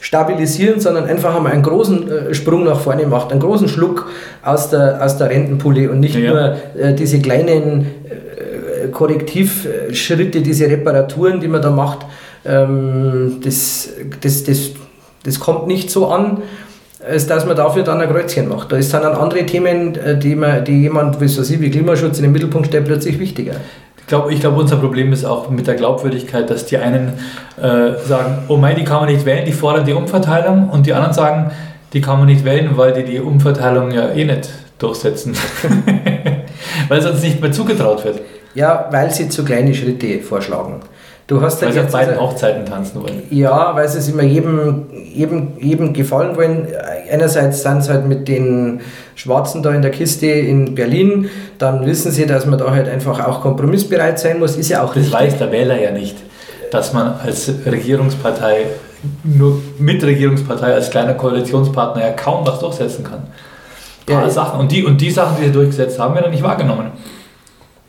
stabilisieren, sondern einfach einmal einen großen äh, Sprung nach vorne macht, einen großen Schluck aus der, aus der Rentenpulle und nicht ja. nur äh, diese kleinen äh, Korrektivschritte, diese Reparaturen, die man da macht, ähm, das, das, das, das kommt nicht so an, als dass man dafür dann ein Kreuzchen macht. Da ist dann andere Themen, äh, die, man, die jemand wie, so Sie, wie Klimaschutz in den Mittelpunkt stellt, plötzlich wichtiger. Ich glaube, ich glaub, unser Problem ist auch mit der Glaubwürdigkeit, dass die einen äh, sagen, oh mein, die kann man nicht wählen, die fordern die Umverteilung und die anderen sagen, die kann man nicht wählen, weil die die Umverteilung ja eh nicht durchsetzen. weil sonst nicht mehr zugetraut wird. Ja, weil sie zu kleine Schritte vorschlagen. Du hast weil sie auf beiden Hochzeiten tanzen wollen. Ja, weil sie es immer jedem, jedem, jedem gefallen wollen. Einerseits sind sie halt mit den Schwarzen da in der Kiste in Berlin, dann wissen sie, dass man da halt einfach auch kompromissbereit sein muss. Ist ja auch Das richtig. weiß der Wähler ja nicht, dass man als Regierungspartei, nur Mitregierungspartei, als kleiner Koalitionspartner ja kaum was durchsetzen kann. Ja, Sachen. Und die, und die Sachen, die sie durchgesetzt haben, werden nicht wahrgenommen.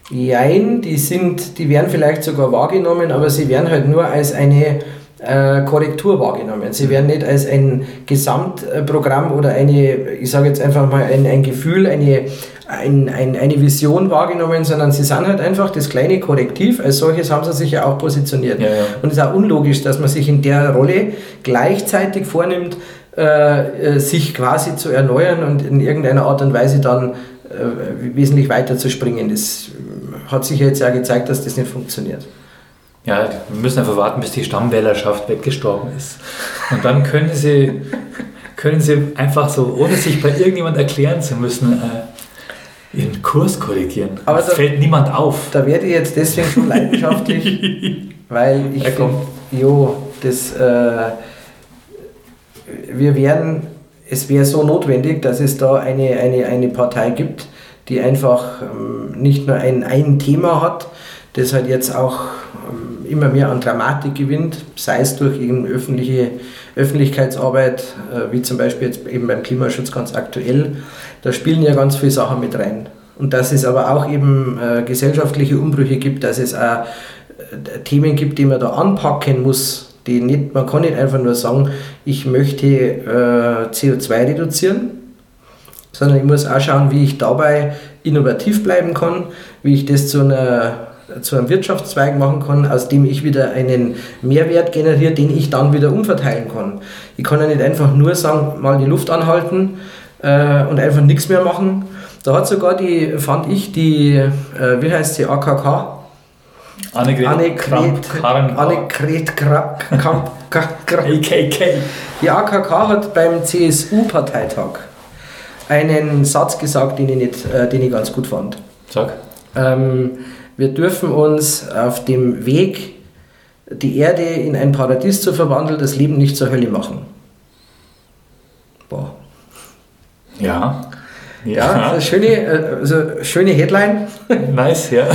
Jein, die sind, die werden vielleicht sogar wahrgenommen, aber sie werden halt nur als eine äh, Korrektur wahrgenommen. Sie werden nicht als ein Gesamtprogramm oder eine, ich sage jetzt einfach mal, ein, ein Gefühl, eine, ein, ein, eine Vision wahrgenommen, sondern sie sind halt einfach das kleine Korrektiv. Als solches haben sie sich ja auch positioniert. Ja, ja. Und es ist auch unlogisch, dass man sich in der Rolle gleichzeitig vornimmt, äh, äh sich quasi zu erneuern und in irgendeiner Art und Weise dann äh, wesentlich weiter zu springen. Das hat sich jetzt ja gezeigt, dass das nicht funktioniert. Ja, wir müssen einfach warten, bis die Stammwählerschaft weggestorben ist. Und dann können sie, können sie einfach so, ohne sich bei irgendjemand erklären zu müssen, äh, ihren Kurs korrigieren. Aber da fällt niemand auf. Da werde ich jetzt deswegen schon leidenschaftlich, weil ich ja, finde, jo, das, äh, wir werden, es wäre so notwendig, dass es da eine, eine, eine Partei gibt, die einfach ähm, nicht nur ein, ein Thema hat, das halt jetzt auch ähm, immer mehr an Dramatik gewinnt, sei es durch öffentliche Öffentlichkeitsarbeit, äh, wie zum Beispiel jetzt eben beim Klimaschutz ganz aktuell. Da spielen ja ganz viele Sachen mit rein. Und dass es aber auch eben äh, gesellschaftliche Umbrüche gibt, dass es auch äh, Themen gibt, die man da anpacken muss. Die nicht, man kann nicht einfach nur sagen, ich möchte äh, CO2 reduzieren, sondern ich muss auch schauen, wie ich dabei innovativ bleiben kann, wie ich das zu einer zu einem Wirtschaftszweig machen kann, aus dem ich wieder einen Mehrwert generiere, den ich dann wieder umverteilen kann. Ich kann ja nicht einfach nur sagen, mal die Luft anhalten äh, und einfach nichts mehr machen. Da hat sogar die, fand ich, die, äh, wie heißt sie, AKK? Annegret Annegret Kramp AKK. Die AKK hat beim CSU-Parteitag einen Satz gesagt, den ich, nicht, äh, den ich ganz gut fand. Sag. Ähm, wir dürfen uns auf dem Weg, die Erde in ein Paradies zu verwandeln, das Leben nicht zur Hölle machen. Boah. Ja. Ja, ja schöne, äh, also schöne Headline. Nice, ja.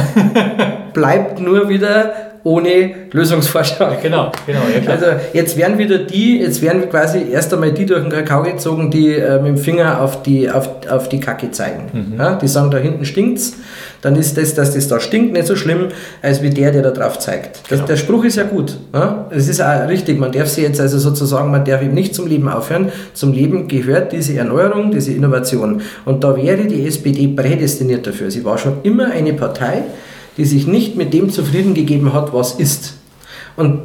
Bleibt nur wieder ohne Lösungsvorschlag. Genau, genau. Ja, also jetzt werden wieder die, jetzt werden quasi erst einmal die durch den Kakao gezogen, die äh, mit dem Finger auf die, auf, auf die Kacke zeigen. Mhm. Ja, die sagen, da hinten stinkt's dann ist das, dass das da stinkt, nicht so schlimm, als wie der, der da drauf zeigt. Das, genau. Der Spruch ist ja gut. Ja? Es ist auch richtig, man darf sich jetzt also sozusagen, man darf eben nicht zum Leben aufhören. Zum Leben gehört diese Erneuerung, diese Innovation. Und da wäre die SPD prädestiniert dafür. Sie war schon immer eine Partei, die sich nicht mit dem zufrieden gegeben hat, was ist. Und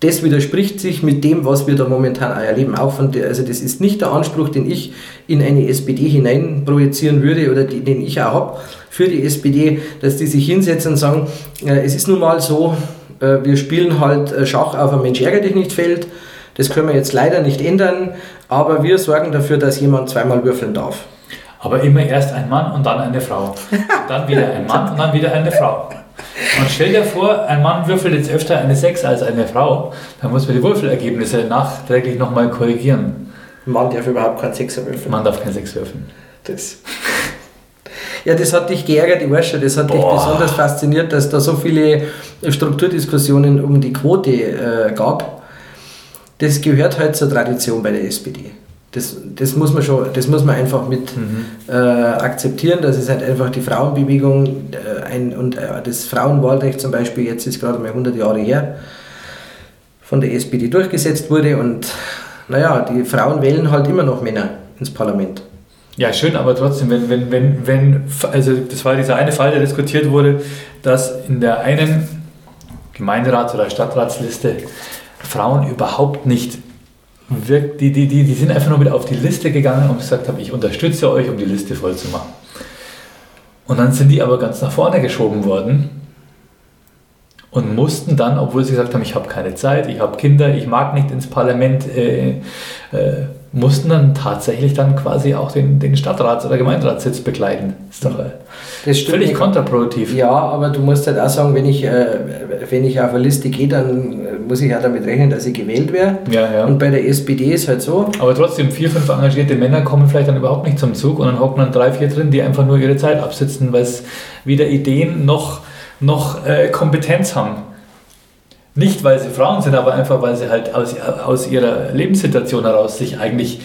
das widerspricht sich mit dem, was wir da momentan erleben. Auch von der, also das ist nicht der Anspruch, den ich in eine SPD hinein projizieren würde oder die, den ich auch habe für die SPD, dass die sich hinsetzen und sagen, äh, es ist nun mal so, äh, wir spielen halt äh, Schach auf einem Mensch ärger dich nicht Feld. Das können wir jetzt leider nicht ändern, aber wir sorgen dafür, dass jemand zweimal würfeln darf. Aber immer erst ein Mann und dann eine Frau. dann wieder ein Mann und dann wieder eine Frau. Und stell dir vor, ein Mann würfelt jetzt öfter eine 6 als eine Frau, dann muss man die Würfelergebnisse nachträglich nochmal korrigieren. Mann darf überhaupt kein Sechser würfeln. Man darf kein Sechs würfeln. Das. Ja, das hat dich geärgert, ich weiß schon, das hat Boah. dich besonders fasziniert, dass da so viele Strukturdiskussionen um die Quote äh, gab. Das gehört halt zur Tradition bei der SPD. Das, das, muss man schon, das muss man einfach mit mhm. äh, akzeptieren, dass es halt einfach die Frauenbewegung äh, ein, und äh, das Frauenwahlrecht zum Beispiel, jetzt ist gerade mal 100 Jahre her, von der SPD durchgesetzt wurde und naja, die Frauen wählen halt immer noch Männer ins Parlament. Ja, schön, aber trotzdem, wenn, wenn, wenn, wenn, also das war dieser eine Fall, der diskutiert wurde, dass in der einen Gemeinderats- oder Stadtratsliste Frauen überhaupt nicht wirkt, die, die, die, die sind einfach nur mit auf die Liste gegangen und gesagt haben, ich unterstütze euch, um die Liste voll zu machen. Und dann sind die aber ganz nach vorne geschoben worden und mussten dann, obwohl sie gesagt haben, ich habe keine Zeit, ich habe Kinder, ich mag nicht ins Parlament, äh, äh, mussten dann tatsächlich dann quasi auch den, den Stadtrats- oder Gemeinderatssitz begleiten. Ist doch äh, das völlig kontraproduktiv. Ja, aber du musst halt auch sagen, wenn ich, äh, wenn ich auf eine Liste gehe, dann äh, muss ich auch damit rechnen, dass ich gewählt werde. Ja, ja. Und bei der SPD ist halt so. Aber trotzdem, vier, fünf engagierte Männer kommen vielleicht dann überhaupt nicht zum Zug und dann hocken dann drei, vier drin, die einfach nur ihre Zeit absitzen, weil es weder Ideen noch, noch äh, Kompetenz haben. Nicht, weil sie Frauen sind, aber einfach, weil sie halt aus, aus ihrer Lebenssituation heraus sich eigentlich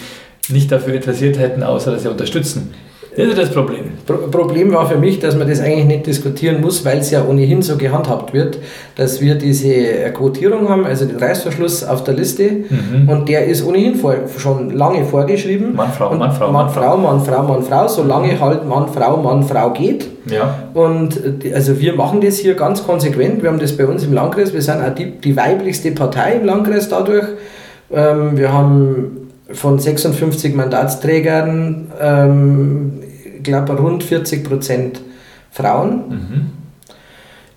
nicht dafür interessiert hätten, außer dass sie unterstützen. Das ist das Problem. Pro Problem war für mich, dass man das eigentlich nicht diskutieren muss, weil es ja ohnehin so gehandhabt wird, dass wir diese Quotierung haben, also den Reißverschluss auf der Liste mhm. und der ist ohnehin vor, schon lange vorgeschrieben. Mann, Frau, Mann, Frau, Mann, Frau, Mann, Frau, Mann, Frau, solange halt Mann, Frau, Mann, Frau geht. Ja. Und also wir machen das hier ganz konsequent. Wir haben das bei uns im Landkreis. Wir sind auch die, die weiblichste Partei im Landkreis dadurch. Ähm, wir haben von 56 Mandatsträgern, ähm, glaube, rund 40 Prozent Frauen. Mhm.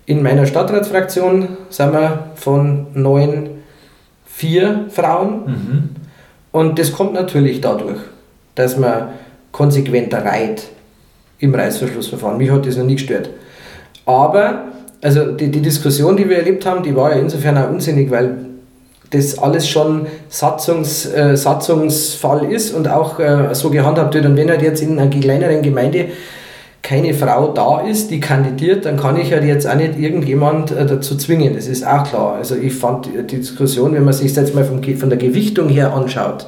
In meiner Stadtratsfraktion sind wir von neun vier Frauen. Mhm. Und das kommt natürlich dadurch, dass man konsequenter reiht im Reißverschlussverfahren. Mich hat das noch nie gestört. Aber, also die, die Diskussion, die wir erlebt haben, die war ja insofern auch unsinnig, weil das alles schon Satzungs, äh, Satzungsfall ist und auch äh, so gehandhabt wird. Und wenn halt jetzt in einer kleineren Gemeinde keine Frau da ist, die kandidiert, dann kann ich halt jetzt auch nicht irgendjemand äh, dazu zwingen. Das ist auch klar. Also ich fand die Diskussion, wenn man sich jetzt mal vom, von der Gewichtung her anschaut,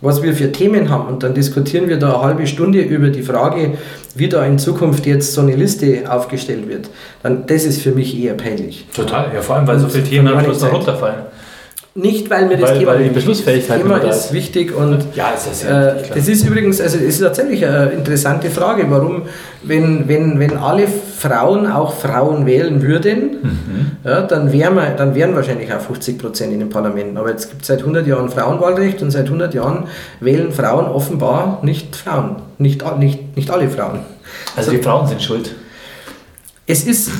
was wir für Themen haben und dann diskutieren wir da eine halbe Stunde über die Frage, wie da in Zukunft jetzt so eine Liste aufgestellt wird, dann das ist für mich eher peinlich. Total, ja vor allem, weil so viele Themen am Schluss runterfallen. Nicht, weil mir das weil, Thema, weil die Beschlussfähigkeit Thema ist wichtig und ja, ist das, ja äh, das ist übrigens, also es ist tatsächlich eine interessante Frage, warum, wenn, wenn, wenn alle Frauen auch Frauen wählen würden, mhm. ja, dann, wären wir, dann wären wahrscheinlich auch 50 Prozent in den Parlamenten. Aber jetzt gibt es seit 100 Jahren Frauenwahlrecht und seit 100 Jahren wählen Frauen offenbar nicht Frauen, nicht, nicht, nicht alle Frauen. Also, also die Frauen sind schuld es ist,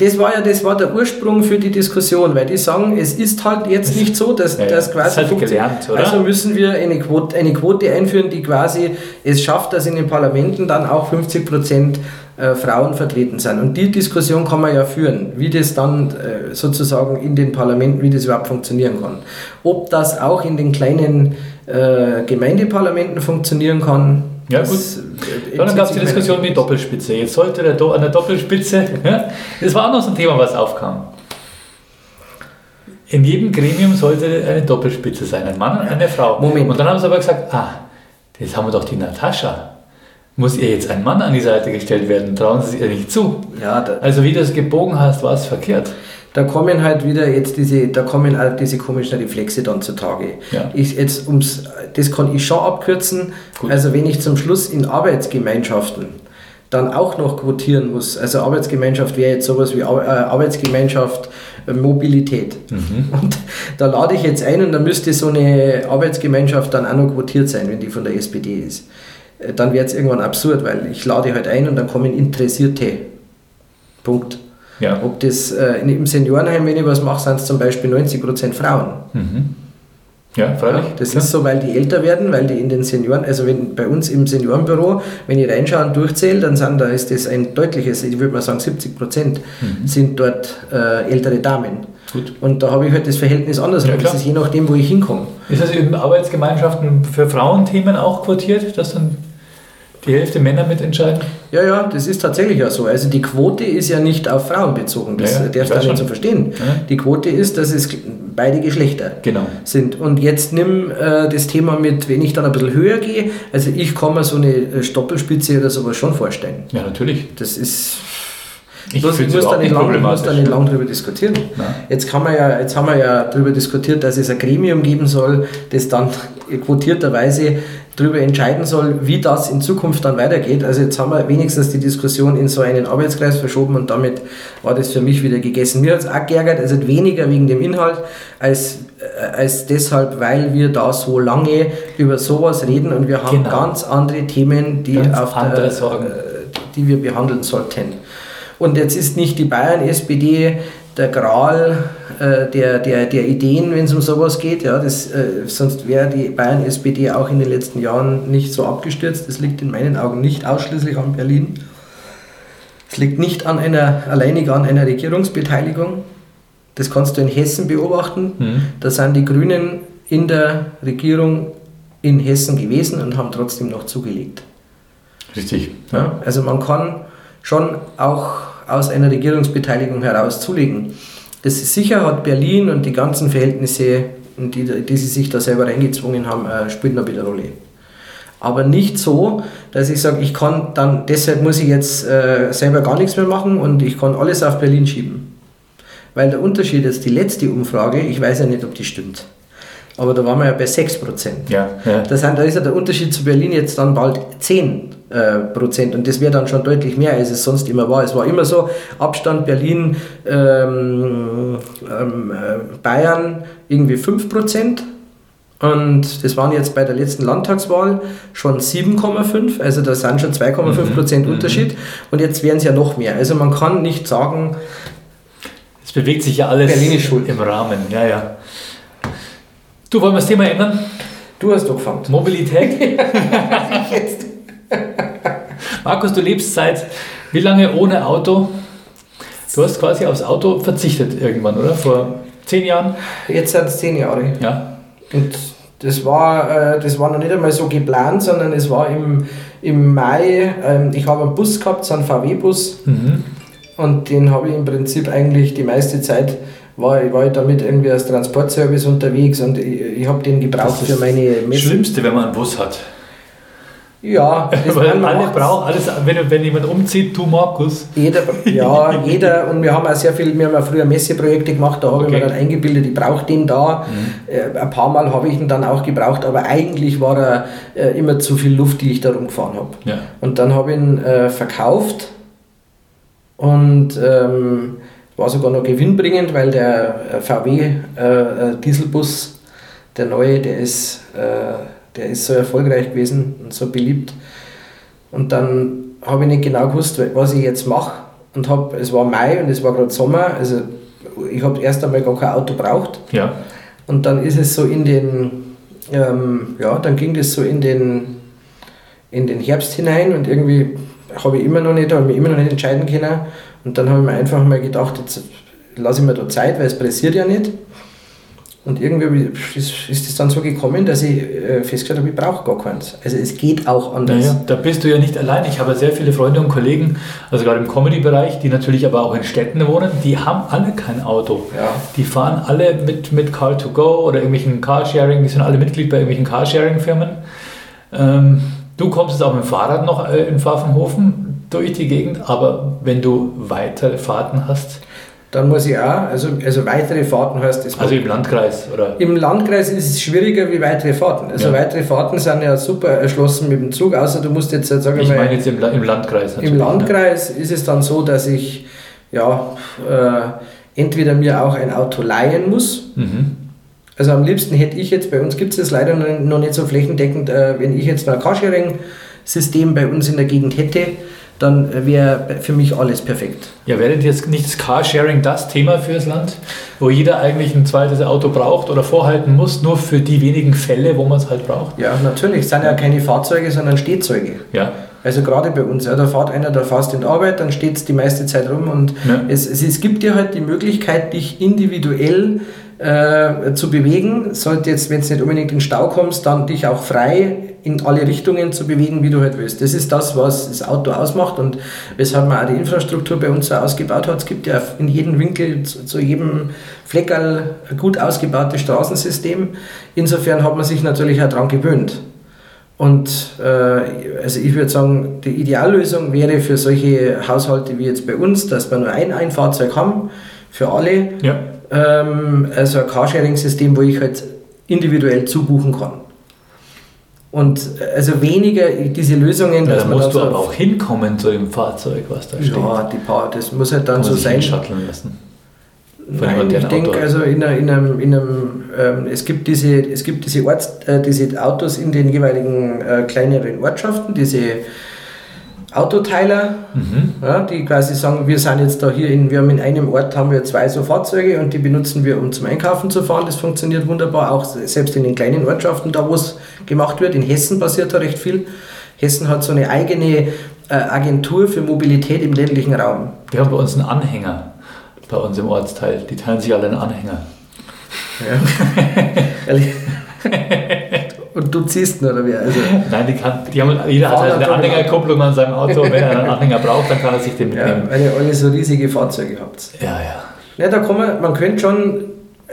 das war ja das war der Ursprung für die Diskussion, weil die sagen, es ist halt jetzt nicht so, dass ja, das quasi. Das halt gelernt, oder? Also müssen wir eine Quote, eine Quote einführen, die quasi es schafft, dass in den Parlamenten dann auch 50 Prozent äh, Frauen vertreten sind. Und die Diskussion kann man ja führen, wie das dann äh, sozusagen in den Parlamenten, wie das überhaupt funktionieren kann. Ob das auch in den kleinen äh, Gemeindeparlamenten funktionieren kann, ja, gut. Ja, dann gab es die Diskussion mit Doppelspitze. Jetzt sollte der Do eine Doppelspitze, ja, das war auch noch so ein Thema, was aufkam. In jedem Gremium sollte eine Doppelspitze sein, ein Mann und eine Frau. Moment. Und dann haben sie aber gesagt, ah, jetzt haben wir doch die Natascha. Muss ihr jetzt ein Mann an die Seite gestellt werden? Trauen sie sich ihr nicht zu. Ja, also wie du es gebogen hast, war es verkehrt da kommen halt wieder jetzt diese, da kommen halt diese komischen Reflexe dann zutage. Ja. Ich jetzt ums, das kann ich schon abkürzen. Gut. Also wenn ich zum Schluss in Arbeitsgemeinschaften dann auch noch quotieren muss, also Arbeitsgemeinschaft wäre jetzt sowas wie äh, Arbeitsgemeinschaft äh, Mobilität. Mhm. Und da lade ich jetzt ein und da müsste so eine Arbeitsgemeinschaft dann auch noch quotiert sein, wenn die von der SPD ist. Äh, dann wird es irgendwann absurd, weil ich lade halt ein und dann kommen Interessierte. Punkt. Ja. Ob das äh, im Seniorenheim, wenn ich was mache, sind es zum Beispiel 90% Frauen. Mhm. Ja, freilich. Ja, das ja. ist so, weil die älter werden, weil die in den Senioren, also wenn bei uns im Seniorenbüro, wenn ich reinschaue und durchzähle, dann sind, da ist das ein deutliches, ich würde mal sagen 70 Prozent mhm. sind dort äh, ältere Damen. Gut. Und da habe ich halt das Verhältnis anders. Ja, das ist je nachdem, wo ich hinkomme. Ist das in Arbeitsgemeinschaften für Frauenthemen auch quotiert, dass dann die Hälfte Männer mitentscheiden? Ja, ja, das ist tatsächlich ja so. Also die Quote ist ja nicht auf Frauen bezogen. Das ja, darfst du nicht so verstehen. Ja. Die Quote ist, dass es beide Geschlechter genau. sind. Und jetzt nimm äh, das Thema mit, wenn ich dann ein bisschen höher gehe, also ich kann mir so eine äh, Stoppelspitze oder sowas schon vorstellen. Ja, natürlich. Das ist ich, Bloß, muss, da nicht, lang, muss da nicht lang drüber diskutieren. Jetzt, kann man ja, jetzt haben wir ja darüber diskutiert, dass es ein Gremium geben soll, das dann quotierterweise darüber entscheiden soll, wie das in Zukunft dann weitergeht. Also jetzt haben wir wenigstens die Diskussion in so einen Arbeitskreis verschoben und damit war das für mich wieder gegessen. Mir hat es auch geärgert, also weniger wegen dem Inhalt, als, äh, als deshalb, weil wir da so lange über sowas reden und wir haben genau. ganz andere Themen, die, auf der, äh, die wir behandeln sollten. Und jetzt ist nicht die Bayern-SPD der Gral äh, der, der, der Ideen, wenn es um sowas geht. Ja, das, äh, sonst wäre die Bayern-SPD auch in den letzten Jahren nicht so abgestürzt. Das liegt in meinen Augen nicht ausschließlich an Berlin. Es liegt nicht an einer, alleinig an einer Regierungsbeteiligung. Das kannst du in Hessen beobachten. Mhm. Da sind die Grünen in der Regierung in Hessen gewesen und haben trotzdem noch zugelegt. Richtig. Ja, also man kann schon auch aus einer Regierungsbeteiligung heraus zulegen. Das ist sicher hat Berlin und die ganzen Verhältnisse, die, die sie sich da selber reingezwungen haben, äh, spielt noch eine Rolle. Aber nicht so, dass ich sage, ich kann dann, deshalb muss ich jetzt äh, selber gar nichts mehr machen und ich kann alles auf Berlin schieben. Weil der Unterschied ist, die letzte Umfrage, ich weiß ja nicht, ob die stimmt. Aber da waren wir ja bei 6 Prozent. Ja, ja. Das heißt, da ist ja der Unterschied zu Berlin jetzt dann bald 10 äh, Prozent. Und das wäre dann schon deutlich mehr, als es sonst immer war. Es war immer so, Abstand Berlin, ähm, ähm, äh, Bayern irgendwie 5 Prozent. Und das waren jetzt bei der letzten Landtagswahl schon 7,5, also da sind schon 2,5 Prozent mhm. Unterschied. Und jetzt wären es ja noch mehr. Also man kann nicht sagen, es bewegt sich ja alles im Rahmen. Ja, ja. Du, wollen wir das Thema ändern? Du hast doch gefangen. Mobilität. Markus, du lebst seit wie lange ohne Auto? Du hast quasi aufs Auto verzichtet irgendwann, oder? Vor zehn Jahren? Jetzt sind es zehn Jahre. Ja. Und das war, äh, das war noch nicht einmal so geplant, sondern es war im, im Mai, ähm, ich habe einen Bus gehabt, so einen VW-Bus. Mhm. Und den habe ich im Prinzip eigentlich die meiste Zeit war, ich war damit irgendwie als Transportservice unterwegs und ich, ich habe den gebraucht für meine Messe. Das Schlimmste, wenn man einen Bus hat. Ja, alle braucht alles, wenn, wenn jemand umzieht, du Markus. Jeder, ja, jeder, und wir haben auch sehr viel, wir haben auch früher Messeprojekte gemacht, da habe okay. ich mir dann eingebildet, ich brauche den da. Mhm. Äh, ein paar Mal habe ich ihn dann auch gebraucht, aber eigentlich war er äh, immer zu viel Luft, die ich da rumgefahren habe. Ja. Und dann habe ich ihn äh, verkauft und ähm, war sogar noch gewinnbringend, weil der äh, VW äh, äh, Dieselbus, der neue, der ist, der ist so erfolgreich gewesen und so beliebt. Und dann habe ich nicht genau gewusst, was ich jetzt mache. Und hab, es war Mai und es war gerade Sommer, also ich habe erst einmal gar kein Auto braucht. Ja. Und dann ist es so in den, ähm, ja, dann ging das so in den, in den Herbst hinein und irgendwie habe ich immer noch nicht, habe mich immer noch nicht entscheiden können und dann habe ich mir einfach mal gedacht, jetzt lasse ich mir da Zeit, weil es pressiert ja nicht. Und irgendwie ist, es dann so gekommen, dass ich äh, festgestellt habe, ich brauche gar keins. Also es geht auch anders. Naja, da bist du ja nicht allein. Ich habe sehr viele Freunde und Kollegen, also gerade im Comedy-Bereich, die natürlich aber auch in Städten wohnen, die haben alle kein Auto. Ja. Die fahren alle mit, mit Car2Go oder irgendwelchen Carsharing, die sind alle Mitglied bei irgendwelchen Carsharing-Firmen. Ähm, du kommst jetzt auch mit dem Fahrrad noch äh, in Pfaffenhofen durch die Gegend, aber wenn du weitere Fahrten hast, dann muss ich auch, also, also weitere Fahrten heißt das. Also im Landkreis, oder? Im Landkreis ist es schwieriger wie weitere Fahrten. Also ja. weitere Fahrten sind ja super erschlossen mit dem Zug, außer du musst jetzt, sagen ich mal. Ich meine jetzt im, im Landkreis. Im Landkreis ne? ist es dann so, dass ich ja, äh, entweder mir auch ein Auto leihen muss. Mhm. Also am liebsten hätte ich jetzt, bei uns gibt es das leider noch nicht so flächendeckend, äh, wenn ich jetzt ein Carsharing-System bei uns in der Gegend hätte, dann wäre für mich alles perfekt. Ja, wäre jetzt nicht das Carsharing das Thema für das Land, wo jeder eigentlich ein zweites Auto braucht oder vorhalten muss, nur für die wenigen Fälle, wo man es halt braucht? Ja, natürlich. Es sind ja keine Fahrzeuge, sondern Stehzeuge. Ja. Also gerade bei uns, ja, da fährt einer, da fährst in Arbeit, dann steht es die meiste Zeit rum und ja. es, es, es gibt dir halt die Möglichkeit, dich individuell äh, zu bewegen. Sollte jetzt, wenn du nicht unbedingt in den Stau kommst, dann dich auch frei in alle Richtungen zu bewegen, wie du halt willst. Das ist das, was das Auto ausmacht und weshalb man auch die Infrastruktur bei uns so ausgebaut hat. Es gibt ja in jedem Winkel, zu, zu jedem Fleckerl ein gut ausgebautes Straßensystem. Insofern hat man sich natürlich auch daran gewöhnt. Und äh, also ich würde sagen, die Ideallösung wäre für solche Haushalte wie jetzt bei uns, dass wir nur ein, ein Fahrzeug haben, für alle. Ja. Ähm, also ein Carsharing-System, wo ich halt individuell zubuchen kann. Und also weniger diese Lösungen, ja, dass da man musst du aber auch hinkommen zu dem Fahrzeug, was da steht. Ja, die paar, das muss halt dann Kann so sein. Shutteln lassen. Nein, ich denke, also in, einer, in einem, in einem ähm, es gibt diese, es gibt diese, Orts, äh, diese Autos in den jeweiligen äh, kleineren Ortschaften, diese Autoteiler, mhm. ja, die quasi sagen, wir sind jetzt da hier in, wir haben in einem Ort haben wir zwei so Fahrzeuge und die benutzen wir, um zum Einkaufen zu fahren. Das funktioniert wunderbar, auch selbst in den kleinen Ortschaften, da wo es gemacht wird. In Hessen passiert da recht viel. Hessen hat so eine eigene äh, Agentur für Mobilität im ländlichen Raum. Wir haben bei uns einen Anhänger, bei uns im Ortsteil. Die teilen sich alle einen Anhänger. Ja. Und du ziehst nur, oder wie? Also Nein, die kann, die haben, jeder hat halt eine Anhängerkupplung an seinem Auto. Und wenn er einen Anhänger braucht, dann kann er sich den mitnehmen. Ja, weil ihr alle so riesige Fahrzeuge habt. Ja, ja. Ja, da kann man, man könnte schon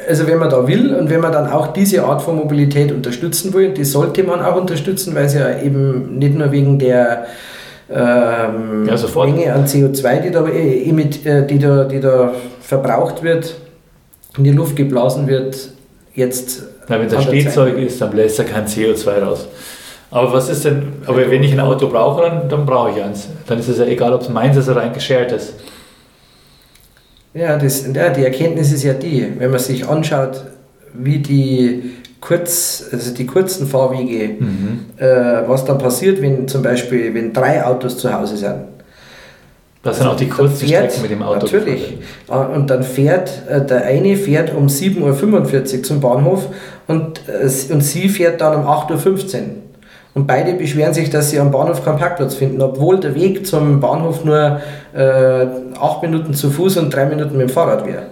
Also wenn man da will und wenn man dann auch diese Art von Mobilität unterstützen will, die sollte man auch unterstützen, weil es ja eben nicht nur wegen der ähm, ja, Menge an CO2, die da, äh, die, da, die da verbraucht wird, in die Luft geblasen wird, jetzt. Na, wenn das Stehzeug ist, dann bläst er kein CO2 raus. Aber was ist denn, aber wenn ich ein Auto brauche, dann, dann brauche ich eins. Dann ist es ja egal, ob es meins ist oder ein geschertes. Ja, das, ja, die Erkenntnis ist ja die, wenn man sich anschaut, wie die kurz, also die kurzen Fahrwege, mhm. äh, was dann passiert, wenn zum Beispiel, wenn drei Autos zu Hause sind. Das sind also auch die kurzen fährt, Strecken mit dem Auto. Natürlich. Und dann fährt, äh, der eine fährt um 7.45 Uhr zum Bahnhof und, äh, und sie fährt dann um 8.15 Uhr. Und beide beschweren sich, dass sie am Bahnhof keinen Parkplatz finden, obwohl der Weg zum Bahnhof nur äh, acht Minuten zu Fuß und drei Minuten mit dem Fahrrad wäre.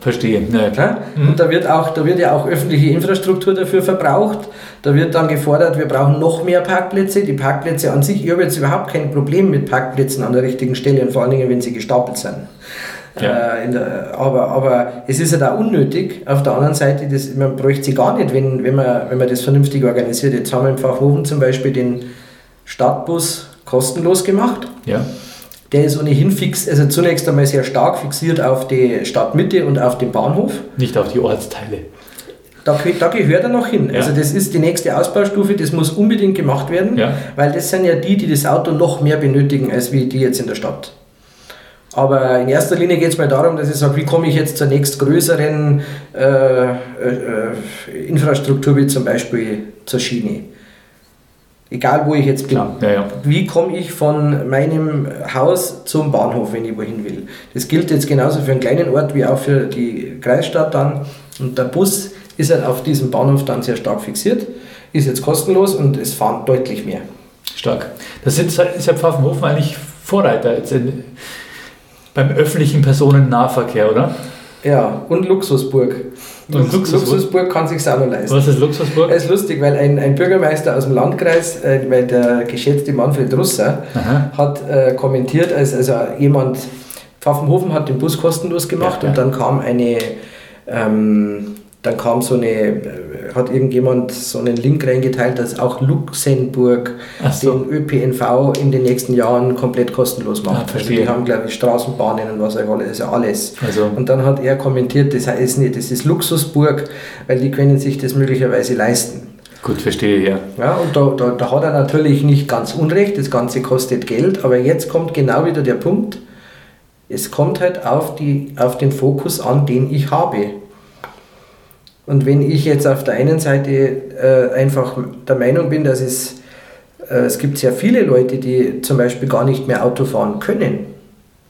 Verstehe. Ja, klar. Mhm. Und da wird, auch, da wird ja auch öffentliche Infrastruktur dafür verbraucht. Da wird dann gefordert, wir brauchen noch mehr Parkplätze. Die Parkplätze an sich, ich habe jetzt überhaupt kein Problem mit Parkplätzen an der richtigen Stelle und vor allen Dingen, wenn sie gestapelt sind. Ja. Äh, der, aber, aber es ist halt auch unnötig. Auf der anderen Seite, das, man bräuchte sie gar nicht, wenn, wenn, man, wenn man das vernünftig organisiert. Jetzt haben wir im Fachhofen zum Beispiel den Stadtbus kostenlos gemacht. Ja. Der ist ohnehin fix, also zunächst einmal sehr stark fixiert auf die Stadtmitte und auf den Bahnhof. Nicht auf die Ortsteile. Da, da gehört er noch hin. Ja. Also das ist die nächste Ausbaustufe, das muss unbedingt gemacht werden, ja. weil das sind ja die, die das Auto noch mehr benötigen, als wie die jetzt in der Stadt. Aber in erster Linie geht es mir darum, dass ich sage, wie komme ich jetzt zur nächstgrößeren äh, äh, Infrastruktur, wie zum Beispiel zur Schiene. Egal wo ich jetzt bin. Ja, ja. Wie komme ich von meinem Haus zum Bahnhof, wenn ich wohin will? Das gilt jetzt genauso für einen kleinen Ort wie auch für die Kreisstadt dann. Und der Bus ist halt auf diesem Bahnhof dann sehr stark fixiert, ist jetzt kostenlos und es fahren deutlich mehr. Stark. Das ist, ist ja Pfaffenhofen eigentlich Vorreiter. Jetzt in, beim öffentlichen Personennahverkehr, oder? Ja, und Luxusburg. Und Luxusburg, Luxusburg kann sich auch noch leisten. Was ist Luxusburg? Es ist lustig, weil ein, ein Bürgermeister aus dem Landkreis, äh, weil der geschätzte Manfred Russer, Aha. hat äh, kommentiert, als also jemand, Pfaffenhofen hat den Bus kostenlos gemacht ja, ja. und dann kam eine ähm, dann kam so eine, äh, hat irgendjemand so einen Link reingeteilt, dass auch Luxemburg so. den ÖPNV in den nächsten Jahren komplett kostenlos macht. Ah, also die haben, glaube ich, Straßenbahnen und was auch alles. Also alles. Also. Und dann hat er kommentiert, das heißt nicht, das ist Luxusburg, weil die können sich das möglicherweise leisten. Gut, verstehe, ja. Ja, und da, da, da hat er natürlich nicht ganz unrecht, das Ganze kostet Geld, aber jetzt kommt genau wieder der Punkt, es kommt halt auf, die, auf den Fokus an, den ich habe. Und wenn ich jetzt auf der einen Seite äh, einfach der Meinung bin, dass es, äh, es gibt sehr viele Leute, die zum Beispiel gar nicht mehr Auto fahren können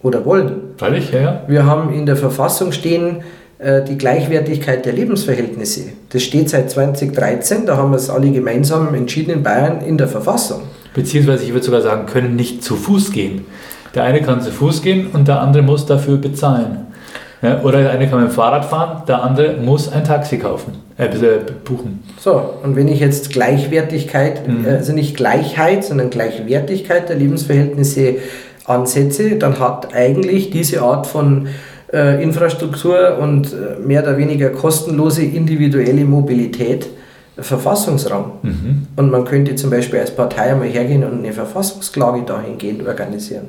oder wollen. Freilich, ja, ja. Wir haben in der Verfassung stehen äh, die Gleichwertigkeit der Lebensverhältnisse. Das steht seit 2013, da haben wir es alle gemeinsam entschieden in Bayern in der Verfassung. Beziehungsweise ich würde sogar sagen, können nicht zu Fuß gehen. Der eine kann zu Fuß gehen und der andere muss dafür bezahlen. Ja, oder der eine kann mit dem Fahrrad fahren, der andere muss ein Taxi kaufen, äh, buchen. So, und wenn ich jetzt Gleichwertigkeit, mhm. also nicht Gleichheit, sondern Gleichwertigkeit der Lebensverhältnisse ansetze, dann hat eigentlich diese Art von äh, Infrastruktur und äh, mehr oder weniger kostenlose individuelle Mobilität Verfassungsraum. Mhm. Und man könnte zum Beispiel als Partei einmal hergehen und eine Verfassungsklage dahingehend organisieren.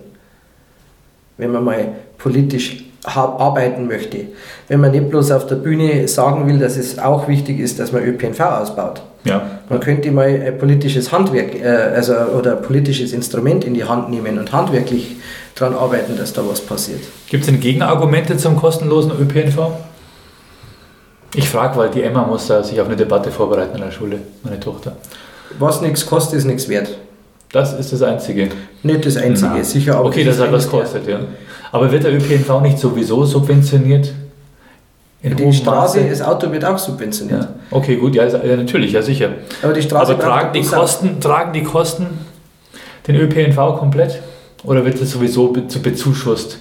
Wenn man mal politisch arbeiten möchte. Wenn man nicht bloß auf der Bühne sagen will, dass es auch wichtig ist, dass man ÖPNV ausbaut. Ja. Man könnte mal ein politisches Handwerk äh, also, oder ein politisches Instrument in die Hand nehmen und handwerklich daran arbeiten, dass da was passiert. Gibt es denn Gegenargumente zum kostenlosen ÖPNV? Ich frage, weil die Emma muss da sich auf eine Debatte vorbereiten in der Schule, meine Tochter. Was nichts kostet, ist nichts wert. Das ist das Einzige. Nicht das Einzige, Na. sicher auch. Okay, das hat was kostet, ja. Aber wird der ÖPNV nicht sowieso subventioniert? In die Straße, Maße? das Auto wird auch subventioniert. Ja. Okay, gut, ja, ja, natürlich, ja sicher. Aber die Straße Aber tragen die, Kosten, tragen die Kosten den ÖPNV komplett? Oder wird das sowieso bezuschusst?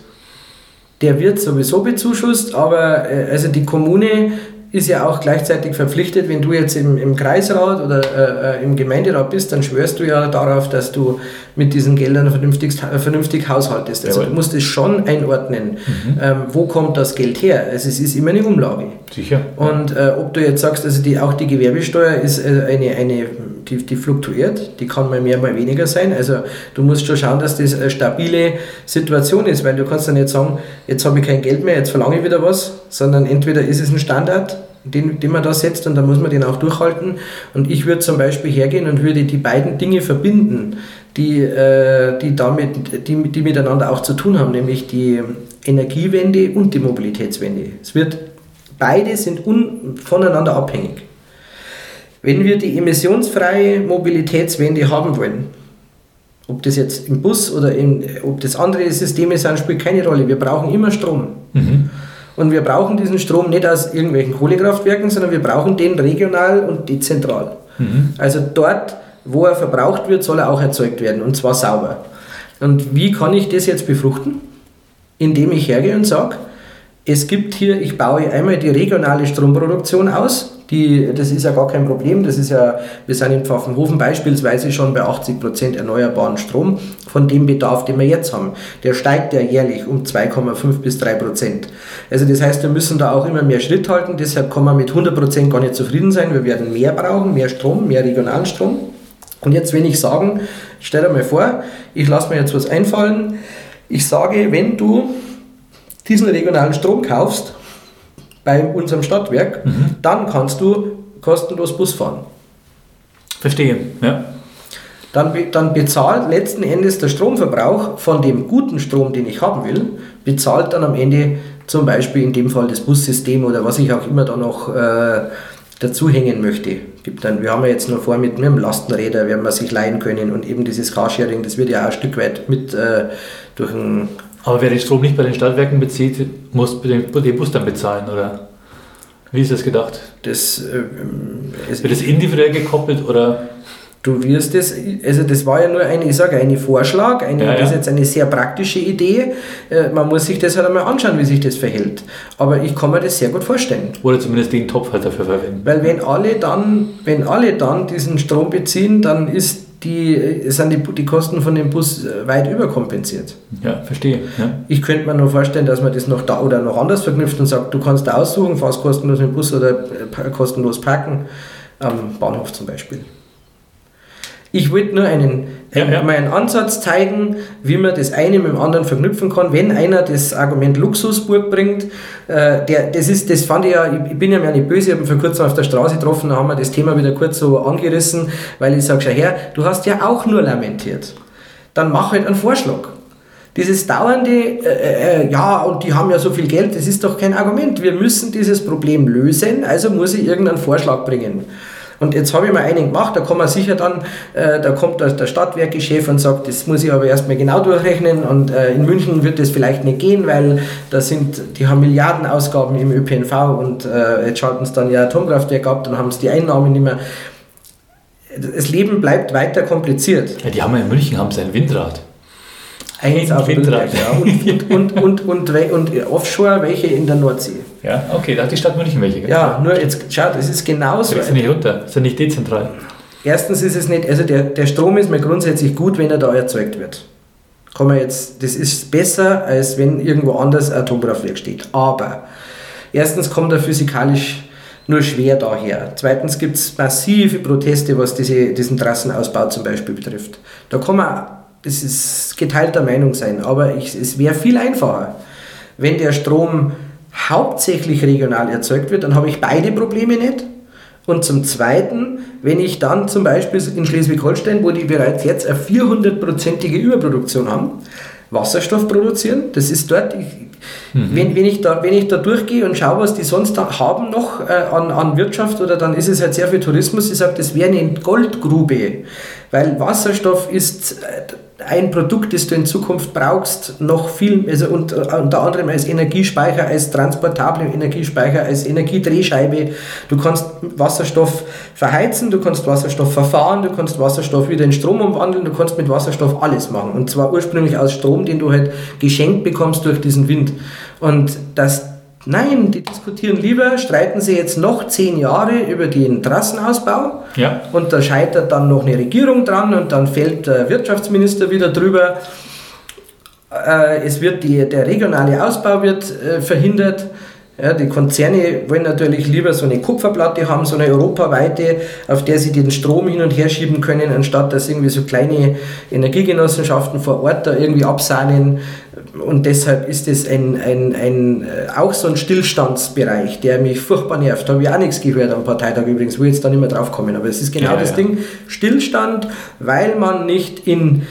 Der wird sowieso bezuschusst, aber äh, also die Kommune ist ja auch gleichzeitig verpflichtet, wenn du jetzt im, im Kreisrat oder äh, äh, im Gemeinderat bist, dann schwörst du ja darauf, dass du mit diesen Geldern vernünftig, vernünftig haushaltest. Also Jawohl. du musst es schon einordnen, mhm. ähm, wo kommt das Geld her. Also es ist immer eine Umlage. Sicher. Und äh, ob du jetzt sagst, also die, auch die Gewerbesteuer ist äh, eine, eine die, die fluktuiert, die kann mal mehr, mal weniger sein. Also du musst schon schauen, dass das eine stabile Situation ist, weil du kannst dann nicht sagen, jetzt habe ich kein Geld mehr, jetzt verlange ich wieder was, sondern entweder ist es ein Standard, den, den man da setzt und dann muss man den auch durchhalten. Und ich würde zum Beispiel hergehen und würde die beiden Dinge verbinden, die, äh, die, damit, die, die miteinander auch zu tun haben, nämlich die Energiewende und die Mobilitätswende. Es wird, beide sind un, voneinander abhängig. Wenn wir die emissionsfreie Mobilitätswende haben wollen, ob das jetzt im Bus oder im, ob das andere Systeme sind, spielt keine Rolle. Wir brauchen immer Strom. Mhm. Und wir brauchen diesen Strom nicht aus irgendwelchen Kohlekraftwerken, sondern wir brauchen den regional und dezentral. Mhm. Also dort, wo er verbraucht wird, soll er auch erzeugt werden und zwar sauber. Und wie kann ich das jetzt befruchten? Indem ich hergehe und sage, es gibt hier, ich baue einmal die regionale Stromproduktion aus, die, das ist ja gar kein Problem. Das ist ja, wir sind in Pfaffenhofen beispielsweise schon bei 80 Prozent erneuerbaren Strom von dem Bedarf, den wir jetzt haben. Der steigt ja jährlich um 2,5 bis 3 Prozent. Also das heißt, wir müssen da auch immer mehr Schritt halten. Deshalb kann man mit 100 Prozent gar nicht zufrieden sein. Wir werden mehr brauchen, mehr Strom, mehr regionalen Strom. Und jetzt, wenn ich sagen, stell dir mal vor, ich lasse mir jetzt was einfallen. Ich sage, wenn du diesen regionalen Strom kaufst, bei unserem Stadtwerk, mhm. dann kannst du kostenlos Bus fahren. Verstehe, ja. Dann, dann bezahlt letzten Endes der Stromverbrauch von dem guten Strom, den ich haben will, bezahlt dann am Ende zum Beispiel in dem Fall das Bussystem oder was ich auch immer da noch äh, dazu hängen möchte. Gibt dann, wir haben ja jetzt noch vor mit, mit dem Lastenräder, werden wir sich leihen können und eben dieses Carsharing, das wird ja auch ein Stück weit mit äh, durch ein aber wer den Strom nicht bei den Stadtwerken bezieht, muss den, den Bus dann bezahlen, oder? Wie ist das gedacht? Das, äh, Wird das individuell gekoppelt oder? Du wirst es, also das war ja nur ein, ich sage, ein Vorschlag, eine, ja, ja. das ist jetzt eine sehr praktische Idee. Äh, man muss sich das halt einmal anschauen, wie sich das verhält. Aber ich kann mir das sehr gut vorstellen. Oder zumindest den Topf halt dafür verwenden. Weil wenn alle dann, wenn alle dann diesen Strom beziehen, dann ist die, sind die, die Kosten von dem Bus äh, weit überkompensiert. Ja, verstehe. Ja. Ich könnte mir nur vorstellen, dass man das noch da oder noch anders verknüpft und sagt, du kannst aussuchen, fahrst kostenlos mit dem Bus oder äh, kostenlos parken, am Bahnhof zum Beispiel. Ich wollte nur einen, ja, ja. mal einen Ansatz zeigen, wie man das eine mit dem anderen verknüpfen kann. Wenn einer das Argument Luxusburg bringt, äh, der, das, ist, das fand ich ja, ich bin ja mir nicht böse, ich habe ihn vor kurzem auf der Straße getroffen, da haben wir das Thema wieder kurz so angerissen, weil ich sage, schau her, du hast ja auch nur lamentiert. Dann mach halt einen Vorschlag. Dieses dauernde, äh, äh, ja, und die haben ja so viel Geld, das ist doch kein Argument. Wir müssen dieses Problem lösen, also muss ich irgendeinen Vorschlag bringen. Und jetzt habe ich mal einen gemacht, da kann man sicher dann, äh, da kommt der, Stadtwerkechef und sagt, das muss ich aber erstmal genau durchrechnen und äh, in München wird das vielleicht nicht gehen, weil da sind, die haben Milliardenausgaben im ÖPNV und äh, jetzt schalten sie dann ja Atomkraftwerk ab, dann haben sie die Einnahmen nicht mehr. Das Leben bleibt weiter kompliziert. Ja, die haben ja in München haben sie ein Windrad. Eins auf Windrad. Ja. Und, und, und, und, Offshore welche in der Nordsee. Ja, okay, da hat die Stadt München welche. Ja, nur jetzt, schau, das ist genauso. Das ist nicht runter, das ist nicht dezentral. Erstens ist es nicht, also der, der Strom ist mir grundsätzlich gut, wenn er da erzeugt wird. Kann man jetzt, das ist besser, als wenn irgendwo anders ein Atomkraftwerk steht. Aber erstens kommt er physikalisch nur schwer daher. Zweitens gibt es massive Proteste, was diese, diesen Trassenausbau zum Beispiel betrifft. Da kann man, das ist geteilter Meinung sein, aber ich, es wäre viel einfacher, wenn der Strom hauptsächlich regional erzeugt wird, dann habe ich beide Probleme nicht. Und zum Zweiten, wenn ich dann zum Beispiel in Schleswig-Holstein, wo die bereits jetzt eine 400-prozentige Überproduktion haben, Wasserstoff produzieren, das ist dort, ich, mhm. wenn, wenn, ich da, wenn ich da durchgehe und schaue, was die sonst haben noch äh, an, an Wirtschaft, oder dann ist es halt sehr viel Tourismus, ich sage, das wäre eine Goldgrube, weil Wasserstoff ist... Äh, ein Produkt, das du in Zukunft brauchst, noch viel, also unter, unter anderem als Energiespeicher, als transportable Energiespeicher, als Energiedrehscheibe. Du kannst Wasserstoff verheizen, du kannst Wasserstoff verfahren, du kannst Wasserstoff wieder in Strom umwandeln, du kannst mit Wasserstoff alles machen. Und zwar ursprünglich aus Strom, den du halt geschenkt bekommst durch diesen Wind. Und dass Nein, die diskutieren lieber, streiten sie jetzt noch zehn Jahre über den Trassenausbau Ja. und da scheitert dann noch eine Regierung dran und dann fällt der Wirtschaftsminister wieder drüber. Äh, es wird die, der regionale Ausbau wird äh, verhindert. Ja, die Konzerne wollen natürlich lieber so eine Kupferplatte haben, so eine europaweite, auf der sie den Strom hin und her schieben können, anstatt dass irgendwie so kleine Energiegenossenschaften vor Ort da irgendwie absahnen. Und deshalb ist es ein, ein, ein, äh, auch so ein Stillstandsbereich, der mich furchtbar nervt. Da habe ich auch nichts gehört am Parteitag übrigens, wo ich jetzt da nicht mehr drauf kommen. Aber es ist genau Ja, das ja. Ding, Stillstand, weil man nicht in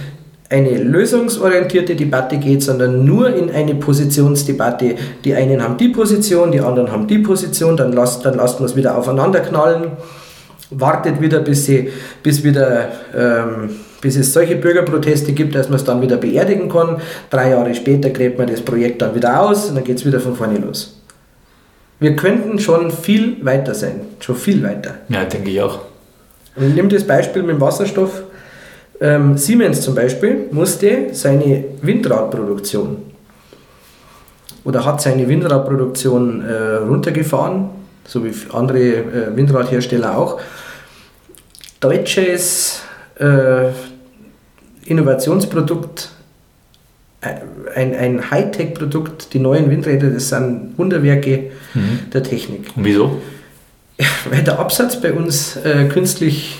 eine lösungsorientierte Debatte geht, sondern nur in eine Positionsdebatte. Die einen haben die Position, die anderen haben die Position, dann lasst, dann lasst man es wieder aufeinander knallen, wartet wieder, bis, sie, bis, wieder, ähm, bis es solche Bürgerproteste gibt, dass man es dann wieder beerdigen kann. Drei Jahre später gräbt man das Projekt dann wieder aus und dann geht es wieder von vorne los. Wir könnten schon viel weiter sein, schon viel weiter. Ja, denke ich auch. Und nimm das Beispiel mit dem Wasserstoff. Ähm, Siemens zum Beispiel musste seine Windradproduktion oder hat seine Windradproduktion äh, runtergefahren, so wie andere äh, Windradhersteller auch. Deutsches äh, Innovationsprodukt, äh, ein, ein Hightech-Produkt, die neuen Windräder, das sind Wunderwerke der Technik Und wieso? weil der Absatz bei uns äh, künstlich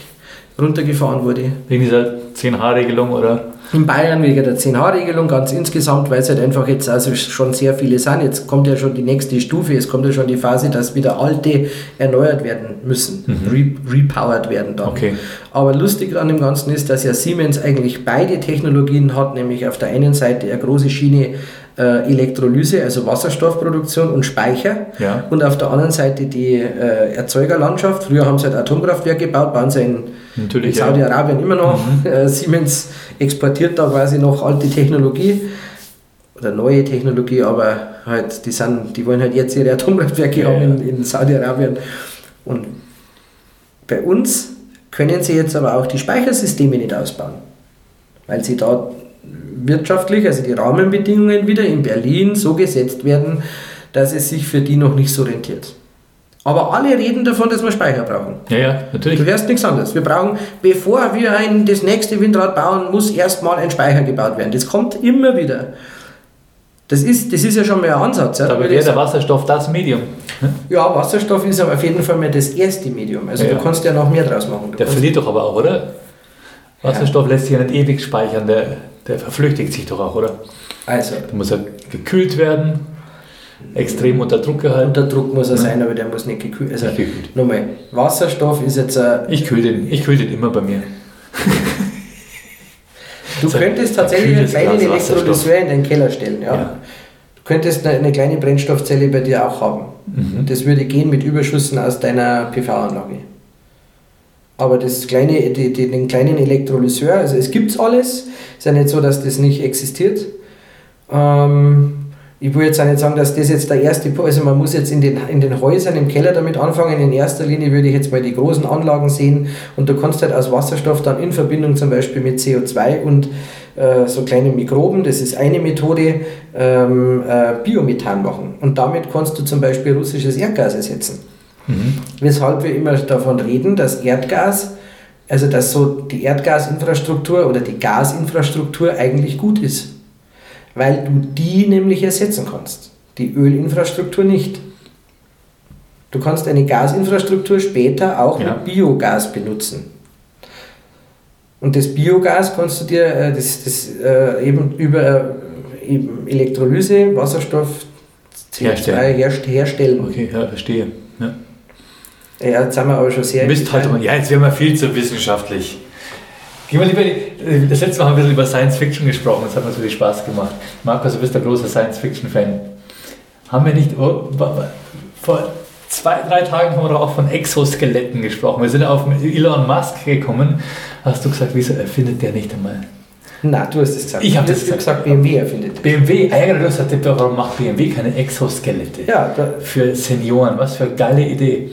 runtergefahren wurde. Wegen dieser 10H-Regelung oder? In Bayern wegen der 10H-Regelung ganz insgesamt, weil es halt einfach jetzt also schon sehr viele sind. Jetzt kommt ja schon die nächste Stufe, es kommt ja schon die Phase, dass wieder alte erneuert werden müssen, re repowered werden dann. Okay. Aber lustig an dem Ganzen ist, dass ja Siemens eigentlich beide Technologien hat, nämlich auf der einen Seite eine große Schiene äh, Elektrolyse, also Wasserstoffproduktion und Speicher Ja. und auf der anderen Seite die äh, Erzeugerlandschaft. Früher haben sie halt Atomkraftwerke gebaut, bauen sie in, Natürlich, in ja. Saudi-Arabien immer noch. Äh, Siemens exportiert da quasi noch alte Technologie oder neue Technologie, aber halt die, sind, die wollen halt jetzt ihre Atomkraftwerke Ja, haben ja. in, in Saudi-Arabien. Und bei uns können sie jetzt aber auch die Speichersysteme nicht ausbauen, weil sie da wirtschaftlich, also die Rahmenbedingungen wieder in Berlin so gesetzt werden, dass es sich für die noch nicht so rentiert. Aber alle reden davon, dass wir Speicher brauchen. Ja, ja, natürlich. Du hörst nichts anderes. Wir brauchen, bevor wir ein, das nächste Windrad bauen, muss erstmal ein Speicher gebaut werden. Das kommt immer wieder. Das ist, das ist ja schon mal ein Ansatz. Ja, Dabei wäre der. Wasserstoff das Medium. ne? ja, Wasserstoff ist aber auf jeden Fall mal das erste Medium. Also Ja, du kannst ja noch mehr draus machen. Du Der verliert doch aber auch, oder? Wasserstoff lässt sich ja nicht ewig speichern, der, der verflüchtigt sich doch auch, oder? also, Der muss ja gekühlt werden, extrem unter Druck gehalten. unter Druck muss er sein, aber der muss nicht gekühlt also, Nicht gekühlt. Nochmal, Wasserstoff ist jetzt ein, Ich kühl den, ich kühl den immer bei mir. Du So könntest tatsächlich einen kleinen. Elektrolyseur in den Keller stellen. Ja? Ja. Du könntest eine, eine kleine Brennstoffzelle bei dir auch haben. Mhm. Das würde gehen mit Überschüssen aus deiner PV-Anlage. Aber das kleine, die, die, den kleinen Elektrolyseur, also es gibt alles, ist ja nicht so, dass das nicht existiert. Ähm, ich will jetzt auch nicht sagen, dass das jetzt der erste, also man muss jetzt in den, in den Häusern im Keller damit anfangen. In erster Linie würde ich jetzt mal die großen Anlagen sehen und du kannst halt aus Wasserstoff dann in Verbindung zum Beispiel mit CO2 und äh, so kleinen Mikroben, das ist eine Methode, ähm, äh, Biomethan machen. Und damit kannst du zum Beispiel russisches Erdgas ersetzen. Mhm. Weshalb wir immer davon reden, dass Erdgas, also dass so die Erdgasinfrastruktur oder die Gasinfrastruktur eigentlich gut ist. Weil du die nämlich ersetzen kannst. Die Ölinfrastruktur nicht. Du kannst eine Gasinfrastruktur später auch Ja. mit Biogas benutzen. Und das Biogas kannst du dir äh, das, das, äh, eben über äh, eben Elektrolyse, Wasserstoff, CO2 Herstellen. herst herstellen. Okay, ja, verstehe. Ja. Ja, jetzt sind wir aber schon sehr. Detail. Ja, jetzt werden wir viel zu wissenschaftlich. Gehen wir lieber, äh, das letzte Mal haben wir über Science Fiction gesprochen, das hat mir natürlich Spaß gemacht. Markus, du bist ein großer Science Fiction Fan. Haben wir nicht, oh, vor zwei, drei Tagen haben wir doch auch von Exoskeletten gesprochen. Wir sind auf Elon Musk gekommen. Hast du gesagt, wieso erfindet der nicht einmal? Nein, du hast es gesagt. Ich hab Du das gesagt. gesagt, BMW erfindet. BMW, eigentlich du hast gesagt, warum macht BMW keine Exoskelette? Ja, Für Senioren, was für eine geile Idee.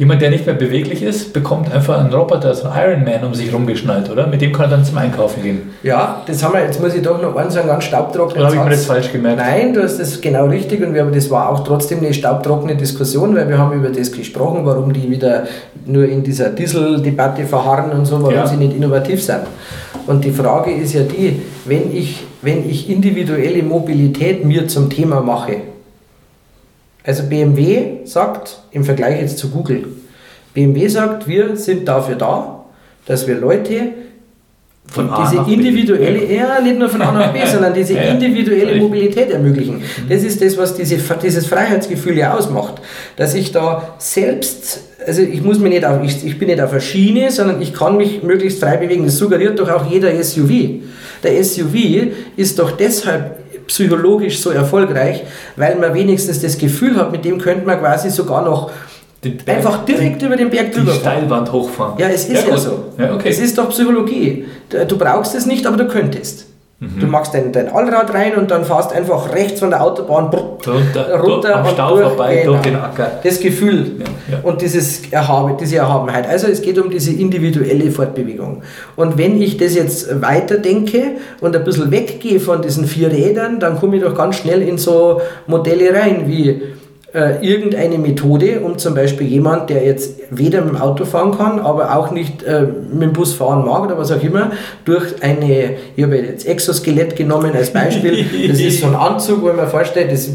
Jemand, der nicht mehr beweglich ist, bekommt einfach einen Roboter, so einen Iron Man um sich rumgeschnallt, oder? Mit dem kann er dann zum Einkaufen gehen. Ja, das haben wir, jetzt muss ich doch noch eins sagen, ganz staubtrocken. Oder habe ich mir das falsch gemerkt? Nein, du hast das genau richtig und wir haben, das war auch trotzdem eine staubtrockene Diskussion, weil wir haben über das gesprochen, warum die wieder nur in dieser Dieseldebatte verharren und so, warum ja. sie nicht innovativ sind. Und die Frage ist ja die, wenn ich, wenn ich individuelle Mobilität mir zum Thema mache, also BMW sagt im Vergleich jetzt zu Google, BMW sagt, wir sind dafür da, dass wir Leute von diese individuelle, ja, nicht nur von A nach B, sondern diese ja, individuelle Mobilität ermöglichen. Mhm. Das ist das, was diese, dieses Freiheitsgefühl ja ausmacht. Dass ich da selbst, also ich muss mich nicht auf, ich, ich bin nicht auf der Schiene, sondern ich kann mich möglichst frei bewegen. Das suggeriert doch auch jeder SUV. Der SUV ist doch deshalb psychologisch so erfolgreich, weil man wenigstens das Gefühl hat, mit dem könnte man quasi sogar noch Berg, einfach direkt die, über den Berg drüber Die Steilwand hochfahren. Ja, es ist ja, ja so. Ja, okay. Es ist doch Psychologie. Du brauchst es nicht, aber du könntest. Mhm. Du machst dein, dein Allrad rein und dann fährst einfach rechts von der Autobahn runter, runter am Stau durch, vorbei, genau. durch den Acker. Das Gefühl ja, ja. und dieses Erhabe, diese Erhabenheit. Also es geht um diese individuelle Fortbewegung. Und wenn ich das jetzt weiterdenke und ein bisschen weggehe von diesen vier Rädern, dann komme ich doch ganz schnell in so Modelle rein wie äh, irgendeine Methode, um zum Beispiel jemand, der jetzt weder mit dem Auto fahren kann, aber auch nicht äh, mit dem Bus fahren mag oder was auch immer, durch eine, ich habe jetzt Exoskelett genommen als Beispiel, das ist so ein Anzug, wo man vorstellt, das,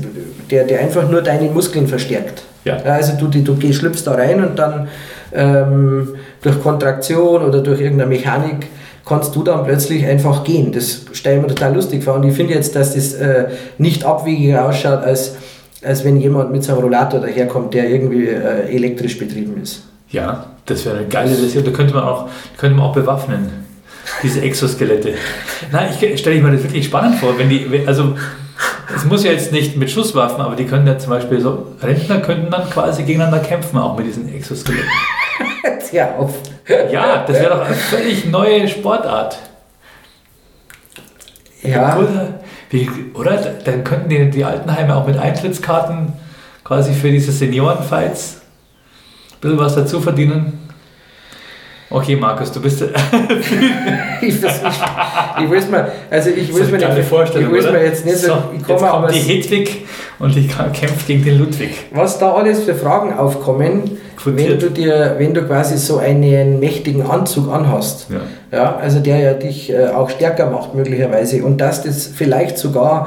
der, der einfach nur deine Muskeln verstärkt. Ja. Also du, du, du schlüpfst da rein und dann ähm, durch Kontraktion oder durch irgendeine Mechanik kannst du dann plötzlich einfach gehen. Das stelle ich mir total lustig vor und ich finde jetzt, dass das äh, nicht abwegiger ausschaut als als wenn jemand mit seinem Rollator daherkommt, der irgendwie äh, elektrisch betrieben ist. Ja, das wäre eine geile Version. Da könnte man auch, könnte man auch bewaffnen, diese Exoskelette. Nein, ich stelle mir das wirklich spannend vor, wenn die, also es muss ja jetzt nicht mit Schusswaffen, aber die können ja zum Beispiel so, Rentner könnten dann quasi gegeneinander kämpfen, auch mit diesen Exoskeletten. Tja, auf. Ja, das wäre doch eine völlig neue Sportart. Ja. Oder, wie, oder? Dann könnten die, die Altenheime auch mit Eintrittskarten quasi für diese Seniorenfights ein bisschen was dazu verdienen. Okay, Markus, du bist. ich, das, ich, ich weiß mal, also ich weiß mir nicht, Vorstellung, ich weiß mir jetzt nicht, so, ich jetzt kommt die Hedwig und die kämpft gegen den Ludwig. Was da alles für Fragen aufkommen, wenn du dir, wenn du quasi so einen mächtigen Anzug anhast, ja, ja also der ja dich äh, auch stärker macht möglicherweise und dass das vielleicht sogar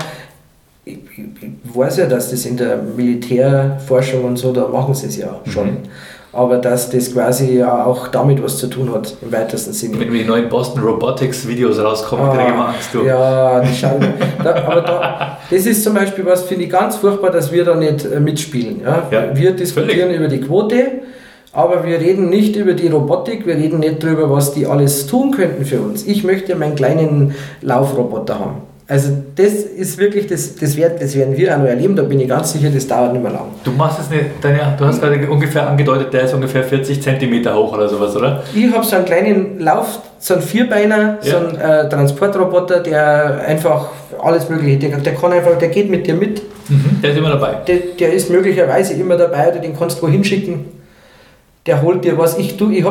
ich, ich weiß ja, dass das in der Militärforschung und so, da machen sie es ja schon. Mhm aber dass das quasi auch damit was zu tun hat, im weitesten Sinne. Wenn die neuen Boston Robotics Videos rauskommen, ah, kriege ich Angst. Du. Ja, die schauen, da, aber da, das ist zum Beispiel was, finde ich ganz furchtbar, dass wir da nicht äh, mitspielen. Ja? ja wir diskutieren völlig. über die Quote, aber wir reden nicht über die Robotik, wir reden nicht darüber, was die alles tun könnten für uns. Ich möchte meinen kleinen Laufroboter haben. Also das ist wirklich, das, das, werden, das werden wir auch noch erleben, da bin ich ganz sicher, das dauert nicht mehr lang. Du machst es nicht, deine, du hast gerade ungefähr angedeutet, der ist ungefähr 40 cm hoch oder sowas, oder? Ich habe so einen kleinen Lauf, so einen Vierbeiner, ja. so einen äh, Transportroboter, der einfach alles mögliche, der, der kann einfach, der geht mit dir mit. Mhm, der ist immer dabei. Der, der ist möglicherweise immer dabei oder den kannst du wohin schicken der holt dir was. Ich, ich,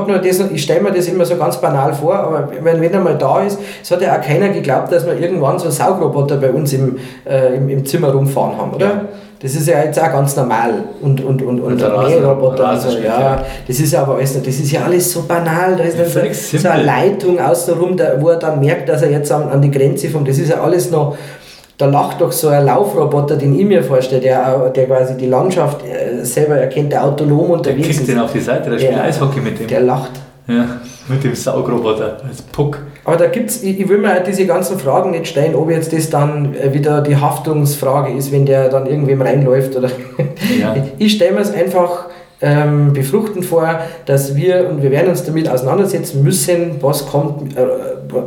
ich stelle mir das immer so ganz banal vor, aber wenn, wenn er mal da ist, es hat ja auch keiner geglaubt, dass wir irgendwann so Saugroboter bei uns im, äh, im, im, Zimmer rumfahren haben, oder? Ja. Das ist ja jetzt auch ganz normal. Und, und, und, und Mähroboter und so, ja. Das ist ja aber alles, das ist ja alles so banal. Da ist dann so, so, eine Leitung außenrum, da, wo er dann merkt, dass er jetzt an, an die Grenze kommt. Das ist ja alles noch da lacht doch so ein Laufroboter, den ich mir vorstelle, der, der quasi die Landschaft äh, selber erkennt, der autonom unterwegs der ist. Der den auf die Seite, der spielt Eishockey mit dem. Der lacht. Ja, mit dem Saugroboter als Puck. Aber da gibt's, ich, ich will mir halt diese ganzen Fragen nicht stellen, ob jetzt das dann äh, wieder die Haftungsfrage ist, wenn der dann irgendwem reinläuft oder. Ja. Ich stelle mir es einfach ähm, befruchtend vor, dass wir, und wir werden uns damit auseinandersetzen müssen, was kommt, äh,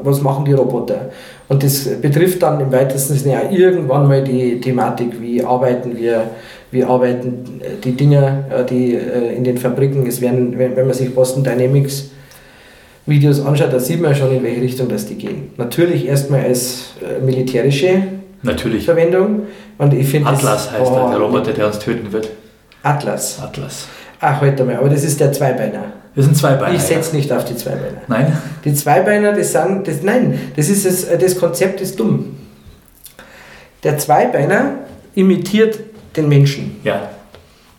was machen die Roboter. Und das betrifft dann im weitesten Sinne auch irgendwann mal die Thematik, wie arbeiten wir, wie arbeiten äh, die Dinge, äh, die äh, in den Fabriken, es werden, wenn man sich Boston Dynamics Videos anschaut, da sieht man schon, in welche Richtung das die gehen. Natürlich erstmal als militärische Natürlich. Verwendung. Und ich Atlas das, heißt oh, der Roboter, der uns töten wird. Atlas. Atlas. Ach, heute mal, aber das ist der Zweibeiner. Das sind zwei Beine. Ich setze nicht auf die Zweibeiner. Nein? Die Zweibeiner, das sind, das, nein, das ist das, das Konzept ist dumm. Der Zweibeiner imitiert den Menschen. Ja.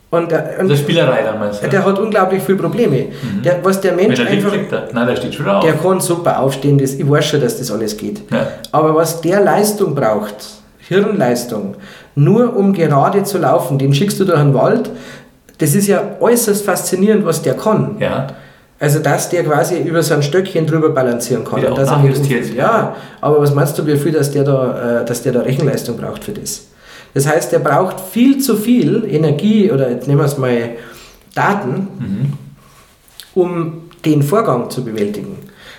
Und, der- und ist Spielerei damals. Ja. der hat unglaublich viele Probleme. Der, was der Wenn Mensch er liegt, einfach, liegt. Nein, der steht schon auf. der kann super aufstehen, das, ich weiß schon, dass das alles geht. Ja. Aber was der Leistung braucht, Hirnleistung, nur um gerade zu laufen, den schickst du durch den Wald, das ist ja äußerst faszinierend, was der kann. ja. Also, dass der quasi über so ein Stöckchen drüber balancieren kann. Wie der Und auch dass er nicht. Ja, aber was meinst du, wie viel, dass der, da, äh, dass der da Rechenleistung braucht für das? Das heißt, der braucht viel zu viel Energie oder jetzt nehmen wir es mal Daten, Mhm. um den Vorgang zu bewältigen.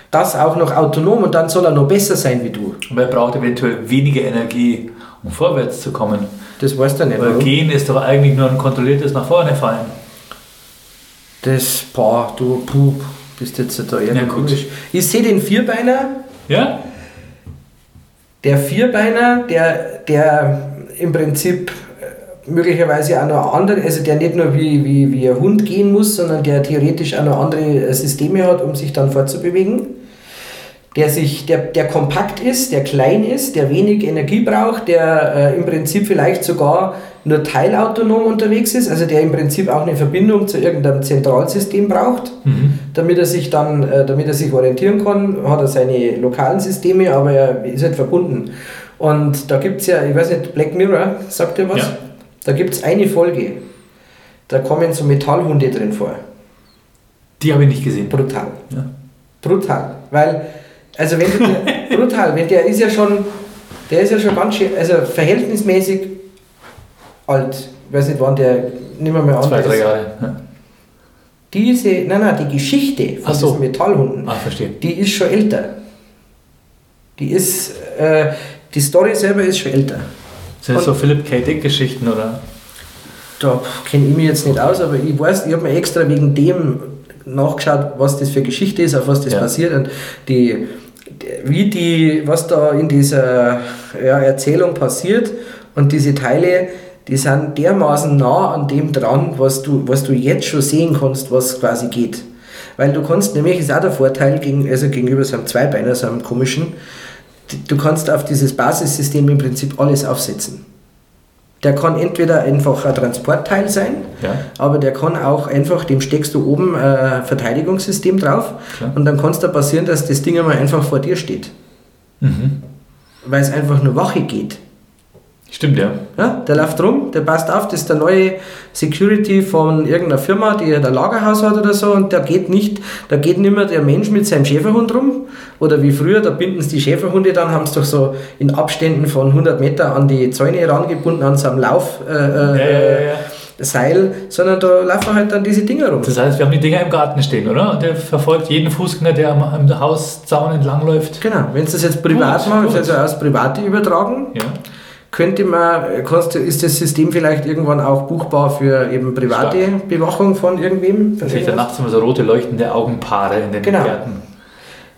Das auch noch autonom und dann soll er noch besser sein wie du. Aber er braucht eventuell weniger Energie, um vorwärts zu kommen. Das weißt du nicht. Weil warum. gehen ist doch eigentlich nur ein kontrolliertes nach vorne fallen. Das, boah, du, puh, bist jetzt da eher Ja, gut. komisch. Ich sehe den Vierbeiner, Ja? der Vierbeiner, der, der im Prinzip äh, möglicherweise auch noch andere, also der nicht nur wie, wie, wie ein Hund gehen muss, sondern der theoretisch auch noch andere äh, Systeme hat, um sich dann fortzubewegen. Der, sich, der, der kompakt ist, der klein ist, der wenig Energie braucht, der äh, im Prinzip vielleicht sogar nur teilautonom unterwegs ist, also der im Prinzip auch eine Verbindung zu irgendeinem Zentralsystem braucht Mhm. damit er sich dann, äh, damit er sich orientieren kann, hat er seine lokalen Systeme, aber er ist halt verbunden. Und da gibt es ja, ich weiß nicht, Black Mirror, sagt ihr was? Ja. Da gibt es eine Folge, da kommen so Metallhunde drin vor. Die habe ich nicht gesehen. Brutal. Ja. Brutal. Weil, also wenn du, brutal, wenn der ist ja schon, der ist ja schon ganz schön, also verhältnismäßig alt. Ich weiß nicht, wann der, nehmen wir mal an, Zwei, der drei Jahre. Ja. diese, nein, nein, die Geschichte von Ach so. diesen Metallhunden, Ah, verstehe. die ist schon älter. Die ist, äh, die Story selber ist schon älter. Sind das so Philip K. Dick Geschichten oder? Da kenne ich mich jetzt nicht aus, aber ich weiß, ich habe mir extra wegen dem nachgeschaut, was das für Geschichte ist, auf was das Ja. passiert und die, wie die, was da in dieser ja, Erzählung passiert und diese Teile, die sind dermaßen nah an dem dran, was du, was du jetzt schon sehen kannst, was quasi geht. Weil du kannst, nämlich ist auch der Vorteil gegen, also gegenüber so einem Zweibeiner, so einem komischen, du kannst auf dieses Basissystem im Prinzip alles aufsetzen. Der kann entweder einfach ein Transportteil sein, Ja. aber der kann auch einfach, dem steckst du oben ein Verteidigungssystem drauf Klar. und dann kann es da passieren, dass das Ding einmal einfach vor dir steht, Mhm. weil es einfach nur Wache geht. Stimmt, ja. Ja, der läuft rum, der passt auf, das ist der neue Security von irgendeiner Firma, die ein Lagerhaus hat oder so und da geht nicht, da geht nicht mehr der Mensch mit seinem Schäferhund rum oder wie früher, da binden sie die Schäferhunde dann, haben sie doch so in Abständen von 100 Meter an die Zäune herangebunden, an so einem Lauf, äh, äh, Ja, ja, ja. Seil, sondern da laufen halt dann diese Dinger rum. Das heißt, wir haben die Dinger im Garten stehen, oder? Und der verfolgt jeden Fußgänger, der am, am Hauszaun entlangläuft. Genau, wenn du das jetzt privat Gut, gut. also aus Private übertragen, Ja. Könnte man, kannst du, ist das System vielleicht irgendwann auch buchbar für eben private Bewachung von irgendwem? Ich dann nachts immer so rote leuchtende Augenpaare in den Genau. Gärten.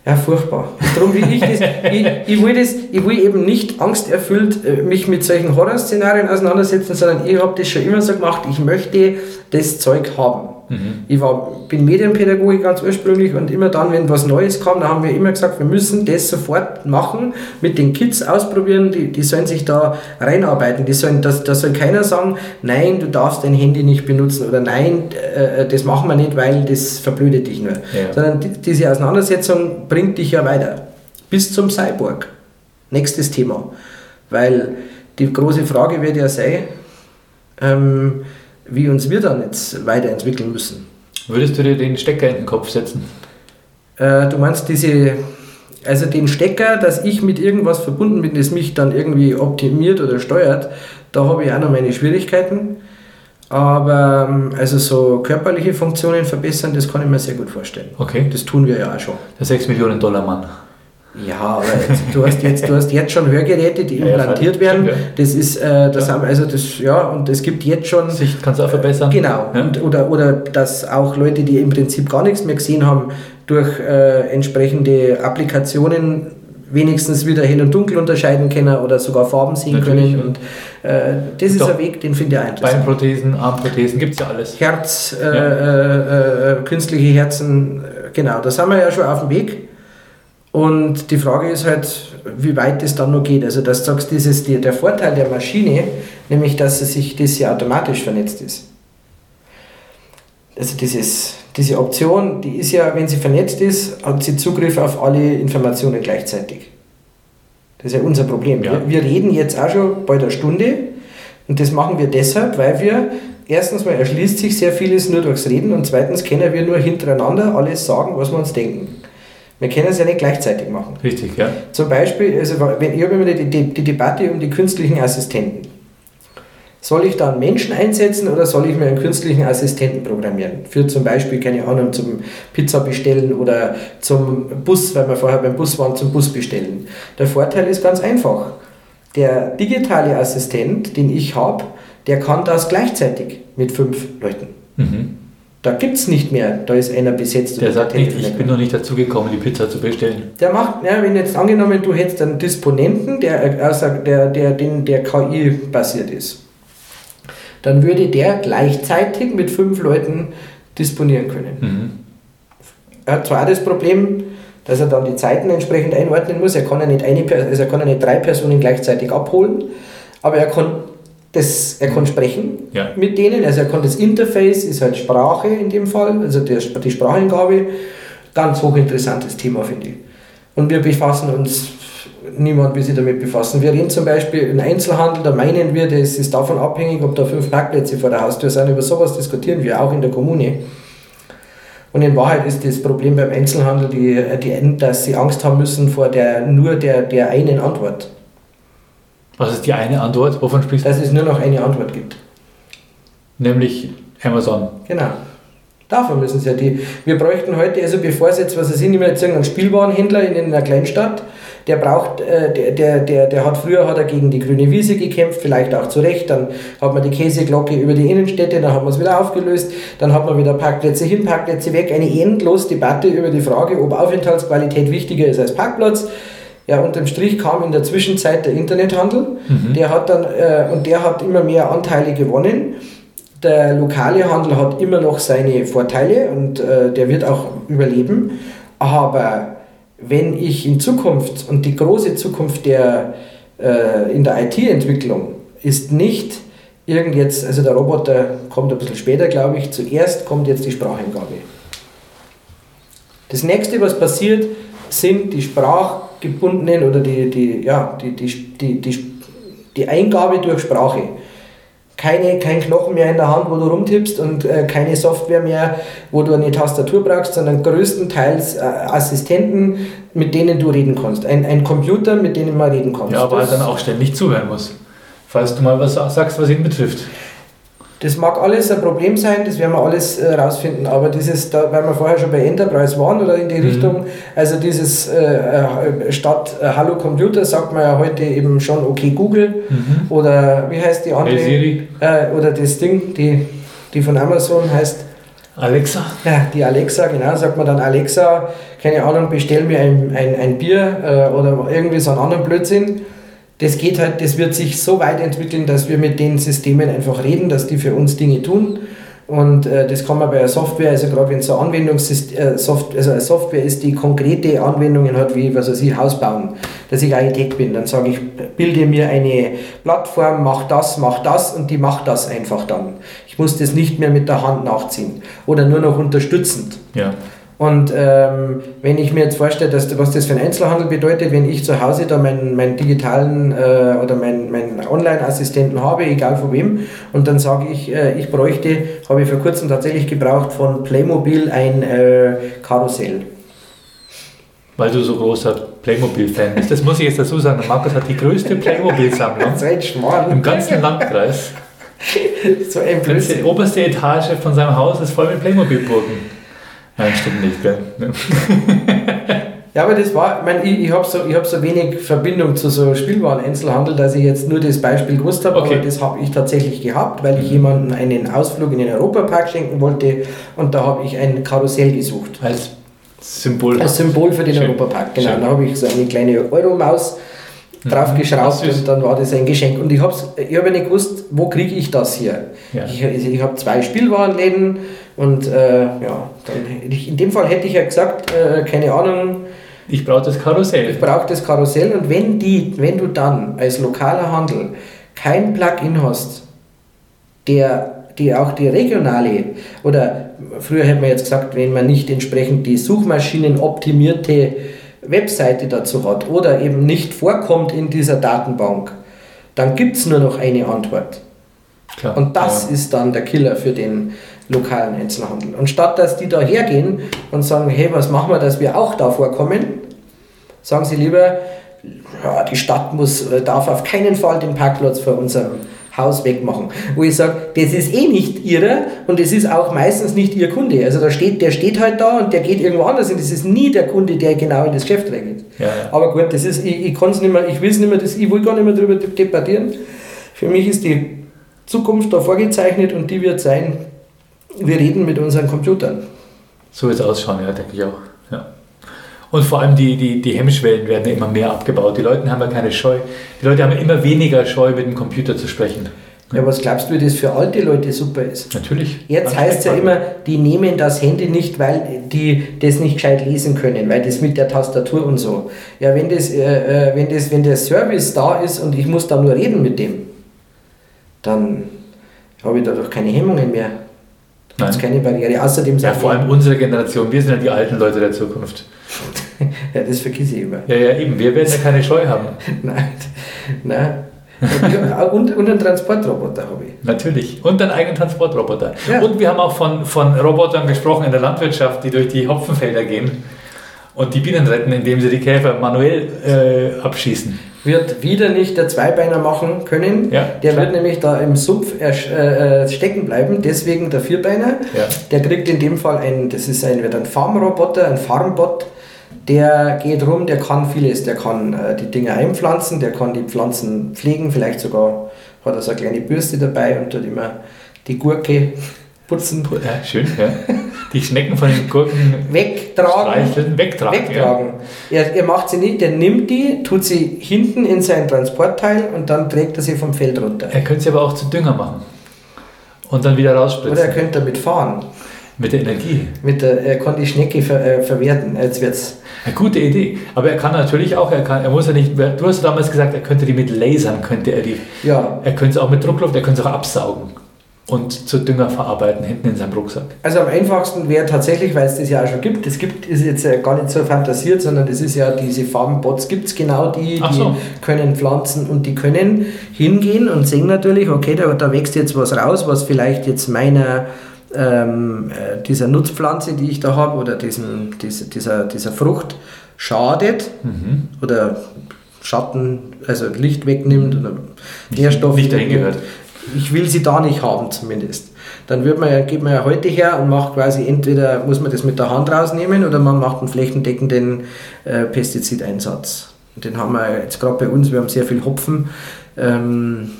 Ja, furchtbar. Darum will ich das, ich, ich, will das, ich will eben nicht angsterfüllt äh, mich mit solchen Horrorszenarien auseinandersetzen, sondern ich habe das schon immer so gemacht, ich möchte das Zeug haben. Mhm. Ich war, bin Medienpädagoge ganz ursprünglich und immer dann, wenn was Neues kam, da haben wir immer gesagt, wir müssen das sofort machen, mit den Kids ausprobieren, die, die sollen sich da reinarbeiten. Die sollen, das, da soll keiner sagen, nein, du darfst dein Handy nicht benutzen oder nein, äh, das machen wir nicht, weil das verblödet dich nur. Ja. Sondern die, diese Auseinandersetzung bringt dich ja weiter. Bis zum Cyborg. Nächstes Thema. Weil die große Frage wird ja sein, ähm, wie uns wir dann jetzt weiterentwickeln müssen. Würdest du dir den Stecker in den Kopf setzen? Äh, du meinst diese, also den Stecker, dass ich mit irgendwas verbunden bin, das mich dann irgendwie optimiert oder steuert, da habe ich auch noch meine Schwierigkeiten. Aber ähm, also so körperliche Funktionen verbessern, das kann ich mir sehr gut vorstellen. Okay. Das tun wir ja auch schon. Der 6 Millionen Dollar Mann. Ja, aber jetzt, du, hast jetzt, du hast jetzt schon Hörgeräte, die Ja, ja, implantiert werden. ja. Das ist, äh, das haben, also das, ja, und es gibt jetzt schon. Sicht kannst du auch verbessern. Genau. Ja. Und, oder, oder dass auch Leute, die im Prinzip gar nichts mehr gesehen haben, durch äh, entsprechende Applikationen wenigstens wieder hell und dunkel unterscheiden können oder sogar Farben sehen Natürlich, können. Und äh, das ist Doch. ein Weg, den finde ich auch interessant. Beinprothesen, Armprothesen, gibt es ja alles. Herz, äh, Ja. äh, äh, künstliche Herzen, äh, genau, da sind wir ja schon auf dem Weg. Und die Frage ist halt, wie weit es dann noch geht. Also, dass du sagst, dieses, die, der Vorteil der Maschine, nämlich, dass sie sich das ja automatisch vernetzt ist. Also, dieses, diese Option, die ist ja, wenn sie vernetzt ist, hat sie Zugriff auf alle Informationen gleichzeitig. Das ist ja unser Problem. Ja. Wir, wir reden jetzt auch schon bald eine Stunde und das machen wir deshalb, weil wir erstens mal erschließt sich sehr vieles nur durchs Reden und zweitens können wir nur hintereinander alles sagen, was wir uns denken. Wir können es ja nicht gleichzeitig machen. Richtig, ja. Zum Beispiel, also wenn ich habe immer die, die, die Debatte um die künstlichen Assistenten. Soll ich da einen Menschen einsetzen oder soll ich mir einen künstlichen Assistenten programmieren? Für zum Beispiel, keine Ahnung, zum Pizza bestellen oder zum Bus, weil wir vorher beim Bus waren, zum Bus bestellen. Der Vorteil ist ganz einfach. Der digitale Assistent, den ich habe, der kann das gleichzeitig mit fünf Leuten. Mhm. Da gibt es nicht mehr, da ist einer besetzt. Der sagt nicht, ich bin noch nicht dazu gekommen, die Pizza zu bestellen. Der macht, ja, wenn jetzt angenommen, du hättest einen Disponenten, der, also der, der, den, der KI-basiert ist, dann würde der gleichzeitig mit fünf Leuten disponieren können. Mhm. Er hat zwar das Problem, dass er dann die Zeiten entsprechend einordnen muss, er kann ja nicht, eine, also er kann ja nicht drei Personen gleichzeitig abholen, aber er kann, das, er kann sprechen Ja. mit denen, also er kann das Interface, ist halt Sprache in dem Fall, also der, die Spracheingabe, ganz hochinteressantes Thema, finde ich. Und wir befassen uns, niemand will sich damit befassen. Wir reden zum Beispiel im Einzelhandel, da meinen wir, das ist davon abhängig, ob da fünf Parkplätze vor der Haustür sind. Über sowas diskutieren wir auch in der Kommune. Und in Wahrheit ist das Problem beim Einzelhandel, die, die, dass sie Angst haben müssen vor der, nur der, der einen Antwort. Was ist die eine Antwort? Wovon sprichst du? Dass es nur noch eine Antwort gibt. Nämlich Amazon. Genau. Davon müssen sie ja die. Wir bräuchten heute, also bevor es jetzt, was es sind, immer jetzt irgendein Spielwarenhändler in einer Kleinstadt, der braucht, äh, der, der, der, der hat früher hat er gegen die grüne Wiese gekämpft, vielleicht auch zu Recht, dann hat man die Käseglocke über die Innenstädte, dann hat man es wieder aufgelöst, dann hat man wieder Parkplätze hin, Parkplätze weg, eine endlos Debatte über die Frage, ob Aufenthaltsqualität wichtiger ist als Parkplatz. Ja, unterm Strich kam in der Zwischenzeit der Internethandel, der hat dann, äh, und der hat immer mehr Anteile gewonnen. Der lokale Handel hat immer noch seine Vorteile und äh, der wird auch überleben. Aber wenn ich in Zukunft, und die große Zukunft der, äh, in der IT-Entwicklung ist nicht irgend jetzt, also der Roboter kommt ein bisschen später, glaube ich, zuerst kommt jetzt die Spracheingabe. Das nächste, was passiert, sind die sprachgebundenen oder die, die, ja, die, die, die, die, die Eingabe durch Sprache. Keine, kein Knochen mehr in der Hand, wo du rumtippst und äh, keine Software mehr, wo du eine Tastatur brauchst, sondern größtenteils äh, Assistenten, mit denen du reden kannst. Ein, ein Computer, mit dem man reden kann. Ja, aber das, dann auch ständig zuhören muss. Falls du mal was sagst, was ihn betrifft. Das mag alles ein Problem sein, das werden wir alles äh, rausfinden, aber dieses, da, weil wir vorher schon bei Enterprise waren oder in die Mhm. Richtung, also dieses äh, äh, statt äh, Hallo Computer sagt man ja heute eben schon okay Google Mhm. oder wie heißt die andere? Hey Siri, Äh, oder das Ding, die, die von Amazon heißt, Alexa. ja, die Alexa, genau, sagt man dann Alexa, keine Ahnung, bestell mir ein, ein, ein Bier oder irgendwie so einen anderen Blödsinn. Das geht halt, das wird sich so weit entwickeln, dass wir mit den Systemen einfach reden, dass die für uns Dinge tun. Und äh, das kann man bei einer Software, also gerade wenn es so äh, also eine Software ist, die konkrete Anwendungen hat, wie was weiß ich, Haus bauen, dass ich Architekt bin, dann sage ich, bilde mir eine Plattform, mach das, mach das und die macht das einfach dann. Ich muss das nicht mehr mit der Hand nachziehen oder nur noch unterstützend. Ja. Und ähm, wenn ich mir jetzt vorstelle, dass, was das für ein Einzelhandel bedeutet, wenn ich zu Hause da meinen, meinen digitalen äh, oder meinen, meinen Online-Assistenten habe, egal von wem, und dann sage ich, äh, ich bräuchte, habe ich vor kurzem tatsächlich gebraucht, von Playmobil ein äh, Karussell. Weil du so großer Playmobil-Fan bist. Das muss ich jetzt dazu sagen. Markus hat die größte Playmobil-Sammlung im ganzen Landkreis. So ein Die oberste Etage von seinem Haus ist voll mit Playmobil-Burgen. Nein, stimmt nicht, gell? Ja, aber das war, ich meine, ich, ich habe so, ich hab so wenig Verbindung zu so Spielwaren-Einzelhandel, dass ich jetzt nur das Beispiel gewusst habe, Okay. aber das habe ich tatsächlich gehabt, weil ich jemandem einen Ausflug in den Europapark schenken wollte und da habe ich ein Karussell gesucht. Als Symbol. Als Symbol für den Schön. Europapark, genau. Schön. Da habe ich so eine kleine Euromaus draufgeschraubt Mhm. Ach, süß. und dann war das ein Geschenk. Und ich habe ich hab ja nicht gewusst, wo kriege ich das hier? Ja. Ich, also ich habe zwei Spielwarenläden und äh, ja, dann, in dem Fall hätte ich ja gesagt, äh, keine Ahnung, Ich brauche das Karussell. ich brauche das Karussell und wenn, die, wenn du dann als lokaler Handel kein Plugin hast, der die auch die regionale oder früher hätte man jetzt gesagt, wenn man nicht entsprechend die Suchmaschinen optimierte Webseite dazu hat oder eben nicht vorkommt in dieser Datenbank, dann gibt es nur noch eine Antwort. Klar. Und das ja. ist dann der Killer für den lokalen Einzelhandel. Und statt dass die da hergehen und sagen, hey, was machen wir, dass wir auch da vorkommen, sagen sie lieber, ja, die Stadt muss, äh, darf auf keinen Fall den Parkplatz vor unserem Haus wegmachen. Wo ich sage, das ist eh nicht ihrer und es ist auch meistens nicht ihr Kunde. Also da steht, der steht halt da und der geht irgendwo anders und das ist nie der Kunde, der genau in das Geschäft reingeht. Ja, ja. Aber gut, das ist, ich, ich kann es nicht mehr, ich will es nicht mehr, das, ich will gar nicht mehr darüber de- debattieren. Für mich ist die Zukunft da vorgezeichnet und die wird sein, wir reden mit unseren Computern. So wird es ausschauen, ja, denke ich auch. Und vor allem die, die, die Hemmschwellen werden ja immer mehr abgebaut. Die Leute haben ja keine Scheu. Die Leute haben immer weniger Scheu, mit dem Computer zu sprechen. Ja, was glaubst du, wie das für alte Leute super ist? Natürlich. Jetzt heißt es ja immer, die nehmen das Handy nicht, weil die das nicht gescheit lesen können, weil das mit der Tastatur und so. Ja, wenn das, äh, äh, wenn das, wenn der Service da ist und ich muss da nur reden mit dem, dann habe ich da doch keine Hemmungen mehr. Gibt es keine Barriere. Außerdem Ja, vor allem unsere Generation. Wir sind ja die alten Leute der Zukunft. ja, das vergiss ich immer. Ja, ja, eben. Wir werden ja keine Scheu haben. Nein, nein. Und, und einen Transportroboter habe ich. Natürlich. Und einen eigenen Transportroboter. Ja. Und wir haben auch von, von Robotern gesprochen in der Landwirtschaft, die durch die Hopfenfelder gehen und die Bienen retten, indem sie die Käfer manuell äh, abschießen. Wird wieder nicht der Zweibeiner machen können. Ja, der klar. wird nämlich da im Sumpf äh, äh, stecken bleiben, deswegen der Vierbeiner. Ja. Der kriegt in dem Fall ein, das ist ein, wird ein Farmroboter, ein Farmbot. Der geht rum, der kann vieles. Der kann äh, die Dinge einpflanzen, der kann die Pflanzen pflegen, vielleicht sogar hat er so eine kleine Bürste dabei und tut immer die Gurke putzen, Ja, schön, ja. Die Schnecken von den Gurken wegtragen. streicheln, wegtragen. wegtragen. Er, er macht sie nicht, der nimmt die, tut sie hinten in sein Transportteil und dann trägt er sie vom Feld runter. Ja. Er könnte sie aber auch zu Dünger machen und dann wieder Oder er rausspritzen. könnte damit fahren. Mit der Energie. Mit der, er kann die Schnecke ver, äh, verwerten. Jetzt wird's. Eine gute Idee. Aber er kann natürlich auch, er, kann, er muss ja nicht, du hast damals gesagt, er könnte die mit Lasern, könnte er die, Ja, er könnte es auch mit Druckluft, er könnte es auch absaugen und zu Dünger verarbeiten, hinten in seinem Rucksack. also am einfachsten wäre tatsächlich, weil es das ja auch schon gibt, das gibt, ist jetzt gar nicht so fantasiert, sondern das ist ja, diese Farmbots gibt es genau, die, Ach die so. können pflanzen und die können hingehen und sehen natürlich, okay, da, da wächst jetzt was raus, was vielleicht jetzt meiner ähm, äh, dieser Nutzpflanze, die ich da habe, oder diesen, diese, dieser, dieser Frucht schadet Mhm. oder Schatten, also Licht wegnimmt oder Nährstoffe. nicht dahin wegnimmt. Ich will sie da nicht haben zumindest. Dann wird man ja, geht man ja heute her und macht quasi entweder muss man das mit der Hand rausnehmen oder man macht einen flächendeckenden äh, Pestizideinsatz. Und den haben wir jetzt gerade bei uns, wir haben sehr viel Hopfen. Ähm,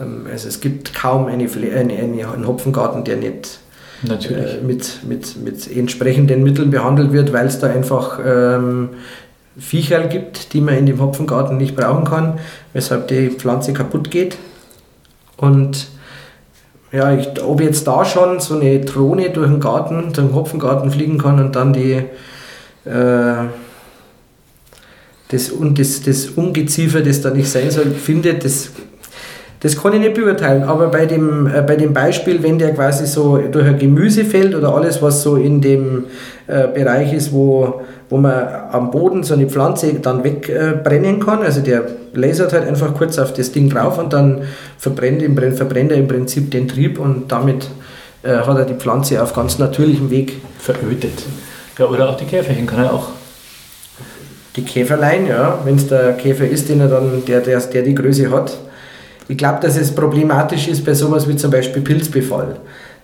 ähm, also es gibt kaum eine, eine, eine, einen Hopfengarten, der nicht äh, mit, mit, mit entsprechenden Mitteln behandelt wird, weil es da einfach ähm, Viecherl gibt, die man in dem Hopfengarten nicht brauchen kann, weshalb die Pflanze kaputt geht. Und ja, ich, ob jetzt da schon so eine Drohne durch den Garten, durch den Hopfengarten fliegen kann und dann die äh, das, und das, das Ungeziefer, das da nicht sein soll, findet, das das kann ich nicht beurteilen, aber bei dem, äh, bei dem Beispiel, wenn der quasi so durch ein Gemüsefeld oder alles, was so in dem äh, Bereich ist, wo, wo man am Boden so eine Pflanze dann wegbrennen brennen kann, also der lasert halt einfach kurz auf das Ding drauf und dann verbrennt, im, Brenn- verbrennt er im Prinzip den Trieb und damit äh, hat er die Pflanze auf ganz natürlichem Weg. Verödet. Ja, oder auch die Käferchen kann er auch. Die Käferlein, ja, wenn es der Käfer ist, den er dann, der, der, der die Größe hat. Ich glaube, dass es problematisch ist bei sowas wie zum Beispiel Pilzbefall.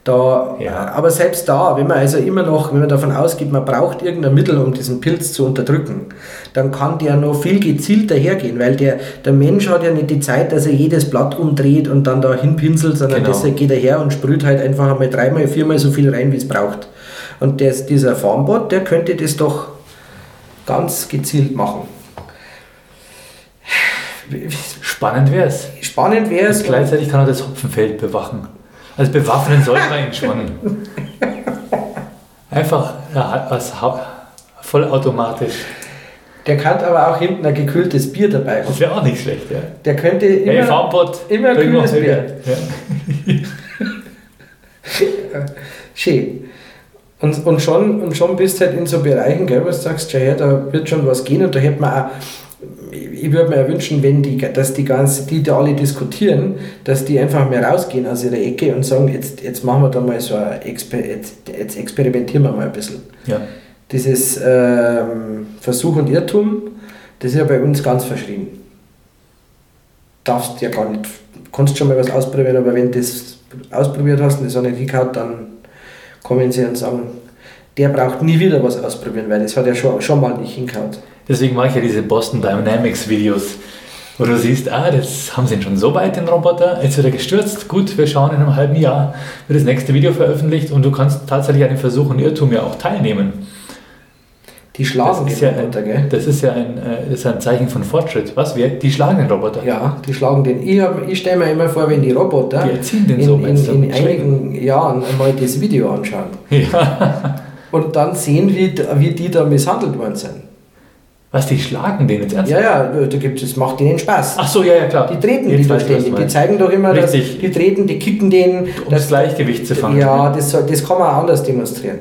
Da, Ja. Aber selbst da, wenn man also immer noch, wenn man davon ausgeht, man braucht irgendein Mittel, um diesen Pilz zu unterdrücken, dann kann der noch viel gezielter hergehen, weil der, der Mensch hat ja nicht die Zeit, dass er jedes Blatt umdreht und dann da hinpinselt, sondern Genau. deshalb geht er her und sprüht halt einfach einmal dreimal, viermal so viel rein, wie es braucht. Und das, dieser Farmbot, der könnte das doch ganz gezielt machen. Spannend wäre es. Spannend wäre es. Gleichzeitig kann er das Hopfenfeld bewachen. Also bewaffnen sollte man ihn schon. Einfach ja, als Hau- vollautomatisch. Der kann aber auch hinten ein gekühltes Bier dabei haben. Das wäre auch nicht schlecht, ja. Der könnte immer, Farmbot, immer kühles Bier. Ja. schön. Und, und, schon, und schon bist du halt in so Bereichen, gell, wo du sagst, ja, ja, da wird schon was gehen und da hätte man auch, ich würde mir ja wünschen, wenn die, dass die ganz, die da alle diskutieren, dass die einfach mal rausgehen aus ihrer Ecke und sagen, jetzt, jetzt machen wir da mal so ein Exper jetzt, jetzt experimentieren wir mal ein bisschen. ja. Dieses ähm, Versuch und Irrtum, das ist ja bei uns ganz verschrien. Darfst ja gar nicht, kannst schon mal was ausprobieren, aber wenn du das ausprobiert hast und das auch nicht hingehaut, dann kommen sie und sagen, der braucht nie wieder was ausprobieren, weil das hat ja schon, schon mal nicht hingehauen. Deswegen mag ich ja diese Boston Dynamics Videos, wo du siehst, ah, das haben sie ihn schon so weit, den Roboter, jetzt wird er gestürzt, gut, wir schauen in einem halben Jahr, wird das nächste Video veröffentlicht und du kannst tatsächlich an dem Versuch und Irrtum ja auch teilnehmen. Die schlagen den ja, Roboter, ein, gell? das ist ja ein, äh, das ist ein Zeichen von Fortschritt. Was? Wir, die schlagen den Roboter. Ja, die schlagen den. Ich, hab- ich stelle mir immer vor, wenn die Roboter Die erziehen den in, so, in, in einigen Jahren einmal das Video anschauen Ja. und dann sehen, wie, wie die da misshandelt worden sind. Was, die schlagen den jetzt ernsthaft? Ja, ja, da gibt es, macht denen Spaß. Ach so, ja, ja, klar. Die treten Jetzt die ständig. Die zeigen doch immer, dass die treten, die kicken den. Um das Gleichgewicht zu fangen. Ja, das, das kann man auch anders demonstrieren.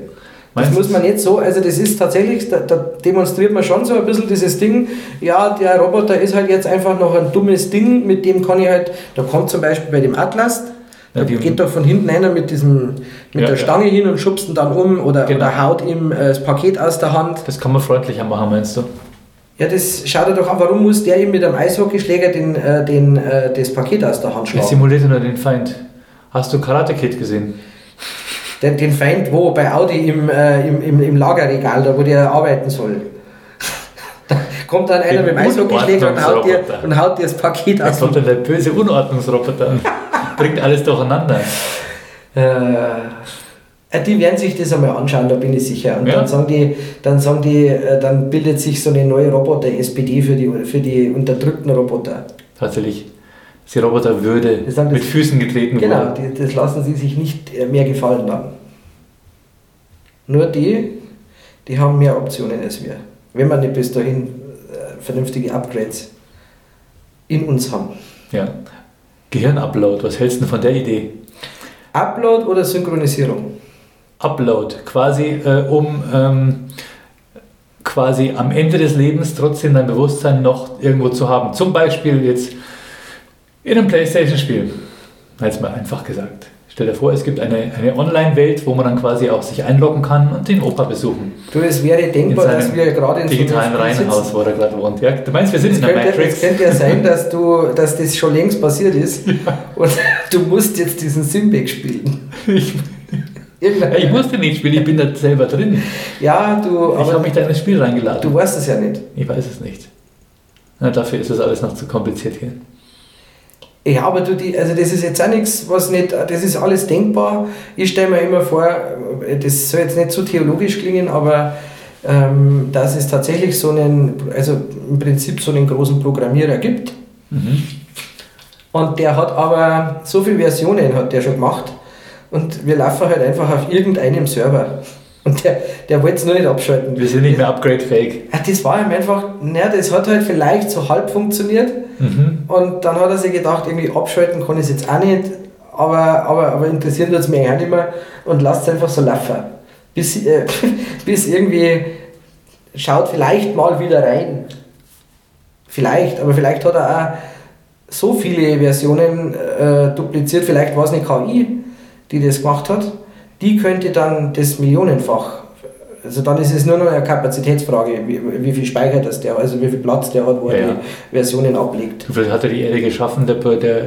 Das Meinst muss du? man nicht so, also das ist tatsächlich, da, da demonstriert man schon so ein bisschen dieses Ding, ja, der Roboter ist halt jetzt einfach noch ein dummes Ding, mit dem kann ich halt, da kommt zum Beispiel bei dem Atlas, da Ja, geht doch von hinten einer mit diesem, mit Ja, der ja. Stange hin und schubst ihn dann um oder, Genau. oder haut ihm äh, das Paket aus der Hand. Das kann man freundlicher machen, meinst du? Ja, das schaut er doch an, warum muss der ihm mit einem Eishockeyschläger den, äh, den, äh, das Paket aus der Hand Er schlagen? simuliert nur den Feind. Hast du Karate Kid gesehen? Den, den Feind wo? Bei Audi im, äh, im, im, im Lagerregal, da wo der arbeiten soll. Da kommt dann einer Den mit dem Eishockeyschläger und haut, dir, und haut dir das Paket Da aus. kommt dann der böse Unordnungsroboter. Bringt alles durcheinander. Äh, die werden sich das einmal anschauen, da bin ich sicher. Und Ja. dann sagen die, dann sagen die, äh, dann bildet sich so eine neue Roboter-SPD für die, für die unterdrückten Roboter. Tatsächlich. Die Roboterwürde sagen das- mit Füßen getreten Genau, wurde. die, das lassen sie sich nicht äh, mehr gefallen dann. Nur die, die haben mehr Optionen als wir. Wenn wir nicht bis dahin äh, vernünftige Upgrades in uns haben. Ja. Gehirnupload, was hältst du von der Idee? Upload oder Synchronisierung? Upload, quasi äh, um ähm, quasi am Ende des Lebens trotzdem dein Bewusstsein noch irgendwo zu haben. Zum Beispiel jetzt in einem Playstation-Spiel. Jetzt mal einfach gesagt. Stell dir vor, es gibt eine, eine Online-Welt, wo man dann quasi auch sich einloggen kann und den Opa besuchen. Du, es wäre denkbar, dass wir gerade in digitalen so Reihenhaus, wo er gerade wohnt. Ja, du meinst, wir sind Es in der könnte, es Matrix? könnte ja sein, dass, du, dass das schon längst passiert ist und du musst jetzt diesen Simbeck spielen. Ich, ich musste nicht spielen, ich bin da selber drin. Ja, du, Ich habe mich da in das Spiel reingeladen. du weißt es ja nicht. Ich weiß es nicht. Na, dafür ist das alles noch zu kompliziert hier. Ja, aber du, die, also das ist jetzt auch nichts, was nicht, das ist alles denkbar. Ich stelle mir immer vor, das soll jetzt nicht zu theologisch klingen, aber ähm, dass es tatsächlich so einen, also im Prinzip so einen großen Programmierer gibt. Mhm. Und der hat aber so viele Versionen hat der schon gemacht und wir laufen halt einfach auf irgendeinem Server. Und der, der wollte es nur nicht abschalten. Wir sind nicht mehr upgrade-fähig. Ja, das war ihm einfach, naja, das hat halt vielleicht so halb funktioniert. Mhm. Und dann hat er sich gedacht, irgendwie abschalten kann ich es jetzt auch nicht, aber, aber, aber interessiert es mich auch nicht mehr und lasst es einfach so laufen. Bis, äh, bis irgendwie schaut vielleicht mal wieder rein. Vielleicht, aber vielleicht hat er auch so viele Versionen äh, dupliziert, vielleicht war es eine KI, die das gemacht hat. Die könnte dann das millionenfach. Also dann ist es nur noch eine Kapazitätsfrage, wie, wie viel speichert das der, also wie viel Platz der hat, wo er Ja. die Versionen ablegt. Vielleicht hat er die Erde geschaffen, der, der,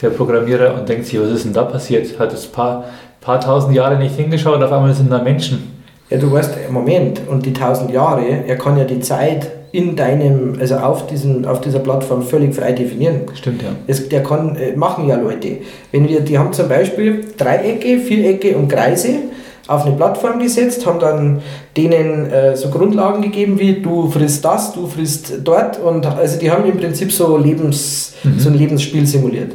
der Programmierer, und denkt sich, was ist denn da passiert? Hat das paar, paar tausend Jahre nicht hingeschaut und auf einmal sind da Menschen. Ja, du weißt, Moment, und die tausend Jahre, er kann ja die Zeit in deinem, also auf, diesen, auf dieser Plattform völlig frei definieren. Stimmt, ja. Das, der kann, äh, machen ja Leute. Wenn wir, die haben zum Beispiel Dreiecke, Vierecke und Kreise auf eine Plattform gesetzt, haben dann denen äh, so Grundlagen gegeben wie du frisst das, du frisst dort und also die haben im Prinzip so, Lebens, mhm. so ein Lebensspiel simuliert.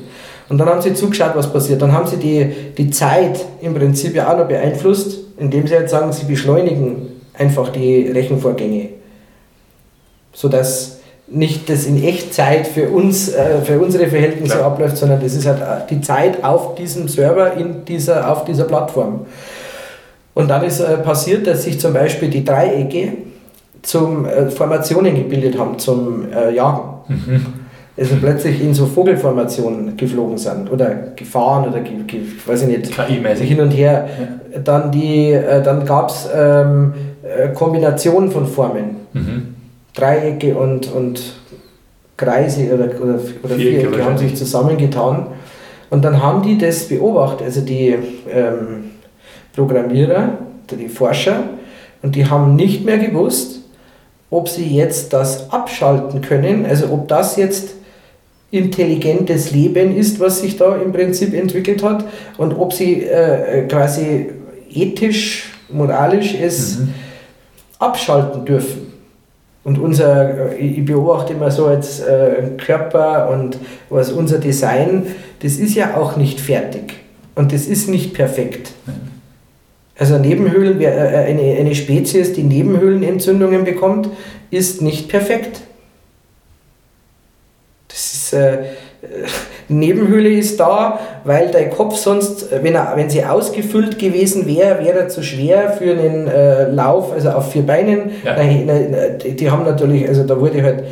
Und dann haben sie zugeschaut, was passiert. Dann haben sie die, die Zeit im Prinzip ja auch noch beeinflusst, indem sie jetzt sagen, sie beschleunigen einfach die Rechenvorgänge. Sodass nicht das in Echtzeit für uns, äh, für unsere Verhältnisse Klar. abläuft, sondern das ist halt äh, die Zeit auf diesem Server, in dieser, auf dieser Plattform. Und dann ist äh, passiert, dass sich zum Beispiel die Dreiecke zum äh, Formationen gebildet haben, zum äh, Jagen. Mhm also plötzlich in so Vogelformationen geflogen sind oder gefahren oder ge, ge, weiß ich nicht, KI-mäßig hin und her. Ja. Dann, äh, dann gab es ähm, äh, Kombinationen von Formen. Mhm. Dreiecke und, und Kreise oder, oder, oder Vierecke, Vierecke haben sich zusammengetan. Und dann haben die das beobachtet, also die ähm, Programmierer, die Forscher, und die haben nicht mehr gewusst, ob sie jetzt das abschalten können, also ob das jetzt intelligentes Leben ist, was sich da im Prinzip entwickelt hat und ob sie äh, quasi ethisch, moralisch es mhm. abschalten dürfen. Und unser, äh, ich beobachte immer so als äh, Körper und was unser Design, das ist ja auch nicht fertig und das ist nicht perfekt. Also Nebenhöhlen, äh, eine, eine Spezies, die Nebenhöhlenentzündungen bekommt, ist nicht perfekt. Das ist, äh, Nebenhöhle ist da, weil dein Kopf sonst, wenn, er, wenn sie ausgefüllt gewesen wäre, wäre er zu schwer für einen äh, Lauf, also auf vier Beinen. Ja. Die, die haben natürlich, also da wurde halt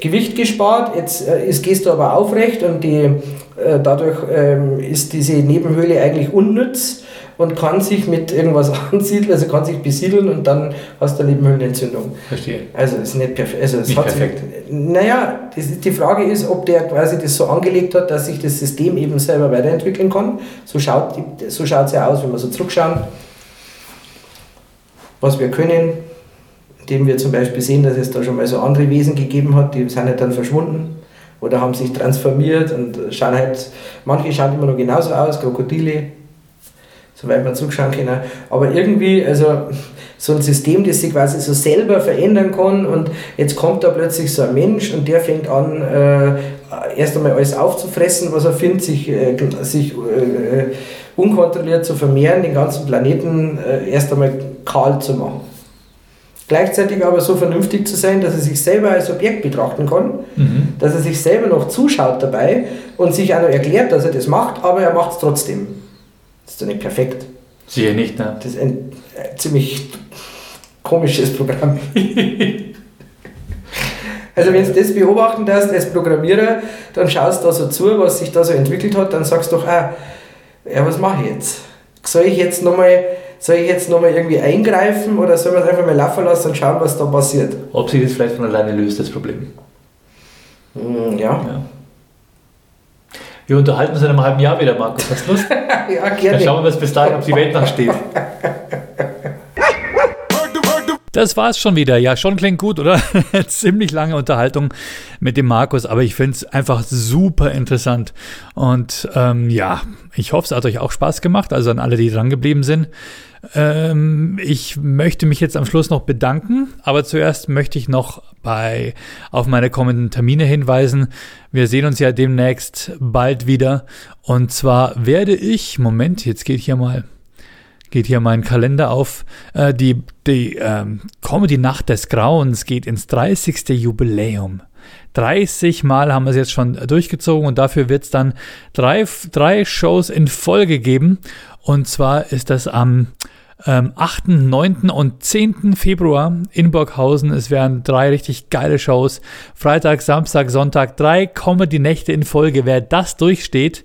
Gewicht gespart, jetzt, äh, jetzt gehst du aber aufrecht und die, äh, dadurch ähm, ist diese Nebenhöhle eigentlich unnütz und kann sich mit irgendwas ansiedeln, also kann sich besiedeln und dann hast du eine Nebenhöhlenentzündung. Verstehe. Also ist nicht, perf also nicht perfekt. Sich, naja, ist, die Frage ist, ob der quasi das so angelegt hat, dass sich das System eben selber weiterentwickeln kann. So schaut es so ja aus, wenn wir so zurückschauen, was wir können, indem wir zum Beispiel sehen, dass es da schon mal so andere Wesen gegeben hat, die sind halt dann verschwunden oder haben sich transformiert und schauen halt, manche schauen immer noch genauso aus, Krokodile, soweit man zuschauen können. Aber irgendwie, also so ein System, das sich quasi so selber verändern kann und jetzt kommt da plötzlich so ein Mensch und der fängt an, äh, erst einmal alles aufzufressen, was er findet, sich, äh, sich äh, unkontrolliert zu vermehren, den ganzen Planeten äh, erst einmal kahl zu machen. Gleichzeitig aber so vernünftig zu sein, dass er sich selber als Objekt betrachten kann, mhm. dass er sich selber noch zuschaut dabei und sich auch noch erklärt, dass er das macht, aber er macht es trotzdem. Das ist doch nicht perfekt. Siehe nicht, ne? Das ist ein äh, ziemlich komisches Programm. also wenn du das beobachten darfst als Programmierer, dann schaust du da so zu, was sich da so entwickelt hat, dann sagst du doch, ah, ja, was mache ich jetzt? Soll ich jetzt nochmal soll ich jetzt nochmal irgendwie eingreifen oder soll man es einfach mal laufen lassen und schauen, was da passiert? Ob sich das vielleicht von alleine löst, das Problem. Mm, ja. ja. Wir unterhalten uns in einem halben Jahr wieder, Markus. Hast du Lust? ja, gerne. Dann schauen wir, was bis dahin, ob die Welt noch steht. Das war's schon wieder. Ja, schon klingt gut, oder? Ziemlich lange Unterhaltung mit dem Markus, aber ich finde es einfach super interessant. Und ähm, ja, ich hoffe, es hat euch auch Spaß gemacht, also an alle, die dran geblieben sind. Ähm, ich möchte mich jetzt am Schluss noch bedanken, aber zuerst möchte ich noch bei, auf meine kommenden Termine hinweisen. Wir sehen uns ja demnächst bald wieder. Und zwar werde ich, Moment, jetzt geht hier mal, geht hier mein Kalender auf. Äh, die die ähm, Comedy Nacht des Grauens geht ins 30. Jubiläum. 30 Mal haben wir es jetzt schon durchgezogen und dafür wird es dann drei, drei Shows in Folge geben. Und zwar ist das am ähm, 8., 9. und 10. Februar in Burghausen. Es werden drei richtig geile Shows. Freitag, Samstag, Sonntag, drei Comedy-Nächte in Folge. Wer das durchsteht,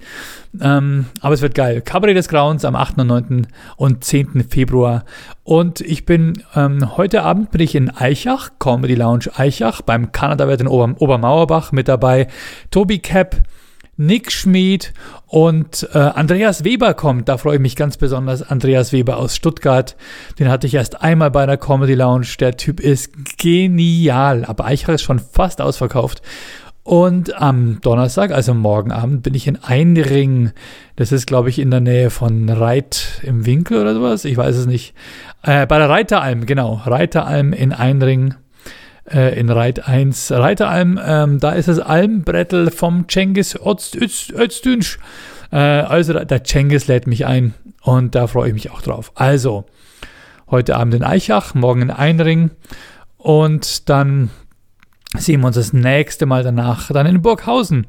ähm, aber es wird geil. Cabaret des Grauens am 8., 9. und 10. Februar. Und ich bin ähm, heute Abend bin ich in Eichach, Comedy Lounge Eichach, beim Kanada-Wirt in Ober Obermauerbach mit dabei. Tobi Cap, Nick Schmid und äh, Andreas Weber kommt. Da freue ich mich ganz besonders. Andreas Weber aus Stuttgart. Den hatte ich erst einmal bei einer Comedy Lounge. Der Typ ist genial. Aber Eichach ist schon fast ausverkauft. Und am Donnerstag, also morgen Abend, bin ich in Einring. Das ist, glaube ich, in der Nähe von Reit im Winkel oder sowas. Ich weiß es nicht. Äh, bei der Reiteralm, genau. Reiteralm in Einring äh, in Reit 1 Reiteralm. Ähm, da ist das Almbrettel vom Cengiz Özdünsch. Äh, also der Cengiz lädt mich ein und da freue ich mich auch drauf. Also heute Abend in Eichach, morgen in Einring und dann sehen wir uns das nächste Mal danach dann in Burghausen.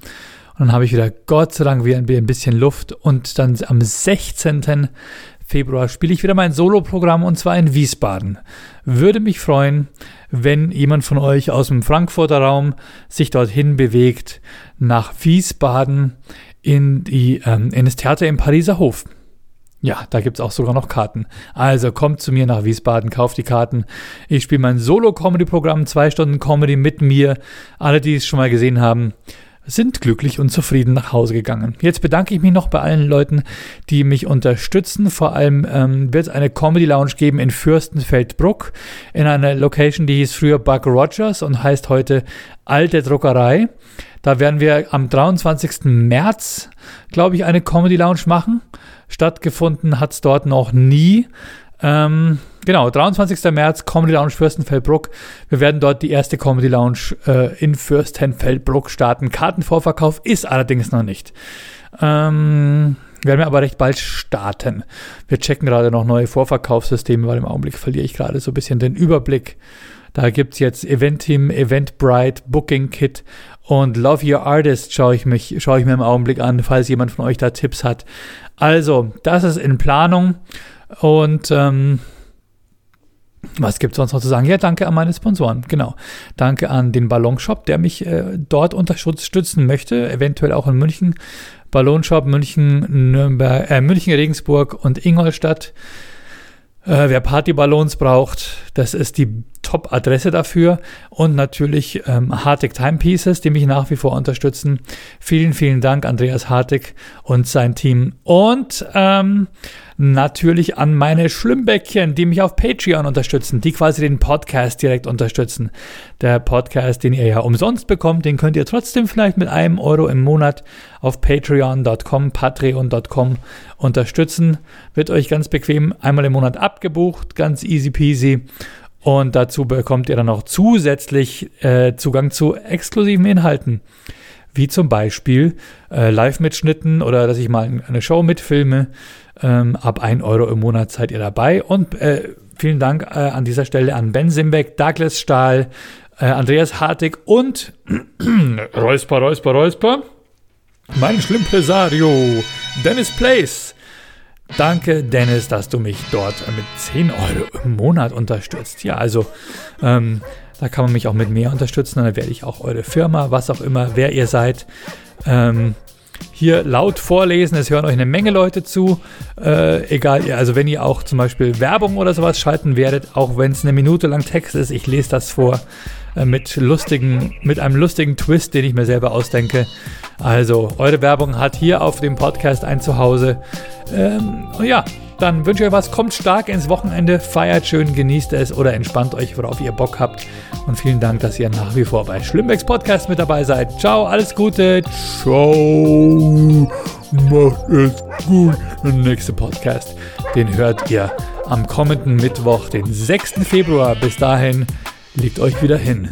Und dann habe ich wieder Gott sei Dank wieder ein bisschen Luft und dann am 16. Februar spiele ich wieder mein Soloprogramm und zwar in Wiesbaden. Würde mich freuen, wenn jemand von euch aus dem Frankfurter Raum sich dorthin bewegt nach Wiesbaden in, die, ähm, in das Theater im Pariser Hof. Ja, da gibt es auch sogar noch Karten. Also kommt zu mir nach Wiesbaden, kauft die Karten. Ich spiele mein Solo-Comedy-Programm, zwei Stunden Comedy mit mir. Alle, die es schon mal gesehen haben, sind glücklich und zufrieden nach Hause gegangen. Jetzt bedanke ich mich noch bei allen Leuten, die mich unterstützen. Vor allem ähm, wird es eine Comedy Lounge geben in Fürstenfeldbruck, in einer Location, die hieß früher Buck Rogers und heißt heute Alte Druckerei. Da werden wir am 23. März, glaube ich, eine Comedy Lounge machen. Stattgefunden hat es dort noch nie. Ähm, genau, 23. März, Comedy Lounge Fürstenfeldbruck. Wir werden dort die erste Comedy Lounge äh, in Fürstenfeldbruck starten. Kartenvorverkauf ist allerdings noch nicht. Ähm, werden wir aber recht bald starten. Wir checken gerade noch neue Vorverkaufssysteme, weil im Augenblick verliere ich gerade so ein bisschen den Überblick. Da gibt es jetzt Event-Team, Eventbrite, Booking Kit und Love Your Artist schaue ich, mich, schaue ich mir im Augenblick an, falls jemand von euch da Tipps hat. Also, das ist in Planung. Und ähm, was gibt es sonst noch zu sagen? Ja, danke an meine Sponsoren. Genau. Danke an den Ballonshop, der mich äh, dort unterstützen möchte, eventuell auch in München. Ballonshop München, Nürnberg, äh, München, Regensburg und Ingolstadt. Äh, wer Partyballons braucht, das ist die Top-Adresse dafür. Und natürlich ähm, Hartig Timepieces, die mich nach wie vor unterstützen. Vielen, vielen Dank, Andreas Hartig und sein Team. Und ähm, natürlich an meine Schlimmbäckchen, die mich auf Patreon unterstützen, die quasi den Podcast direkt unterstützen. Der Podcast, den ihr ja umsonst bekommt, den könnt ihr trotzdem vielleicht mit einem Euro im Monat auf patreon.com, patreon.com unterstützen. Wird euch ganz bequem einmal im Monat abgebucht, ganz easy peasy. Und dazu bekommt ihr dann auch zusätzlich äh, Zugang zu exklusiven Inhalten wie zum Beispiel äh, Live-Mitschnitten oder dass ich mal eine Show mitfilme. Ähm, ab 1 Euro im Monat seid ihr dabei. Und äh, vielen Dank äh, an dieser Stelle an Ben Simbeck, Douglas Stahl, äh, Andreas Hartig und Räusper, Räusper, Räusper, mein Schlimmpresario, Dennis Place. Danke, Dennis, dass du mich dort mit 10 Euro im Monat unterstützt. Ja, also ähm, da kann man mich auch mit mehr unterstützen. Dann werde ich auch eure Firma, was auch immer, wer ihr seid, ähm, hier laut vorlesen. Es hören euch eine Menge Leute zu. Äh, egal, also wenn ihr auch zum Beispiel Werbung oder sowas schalten werdet, auch wenn es eine Minute lang Text ist, ich lese das vor mit lustigen, mit einem lustigen Twist, den ich mir selber ausdenke. Also, eure Werbung hat hier auf dem Podcast ein Zuhause. Ähm, ja, dann wünsche ich euch was, kommt stark ins Wochenende, feiert schön, genießt es oder entspannt euch, worauf ihr Bock habt. Und vielen Dank, dass ihr nach wie vor bei Schlimmbecks Podcast mit dabei seid. Ciao, alles Gute. Ciao. Macht es gut. Der nächste Podcast, den hört ihr am kommenden Mittwoch, den 6. Februar. Bis dahin, Legt euch wieder hin.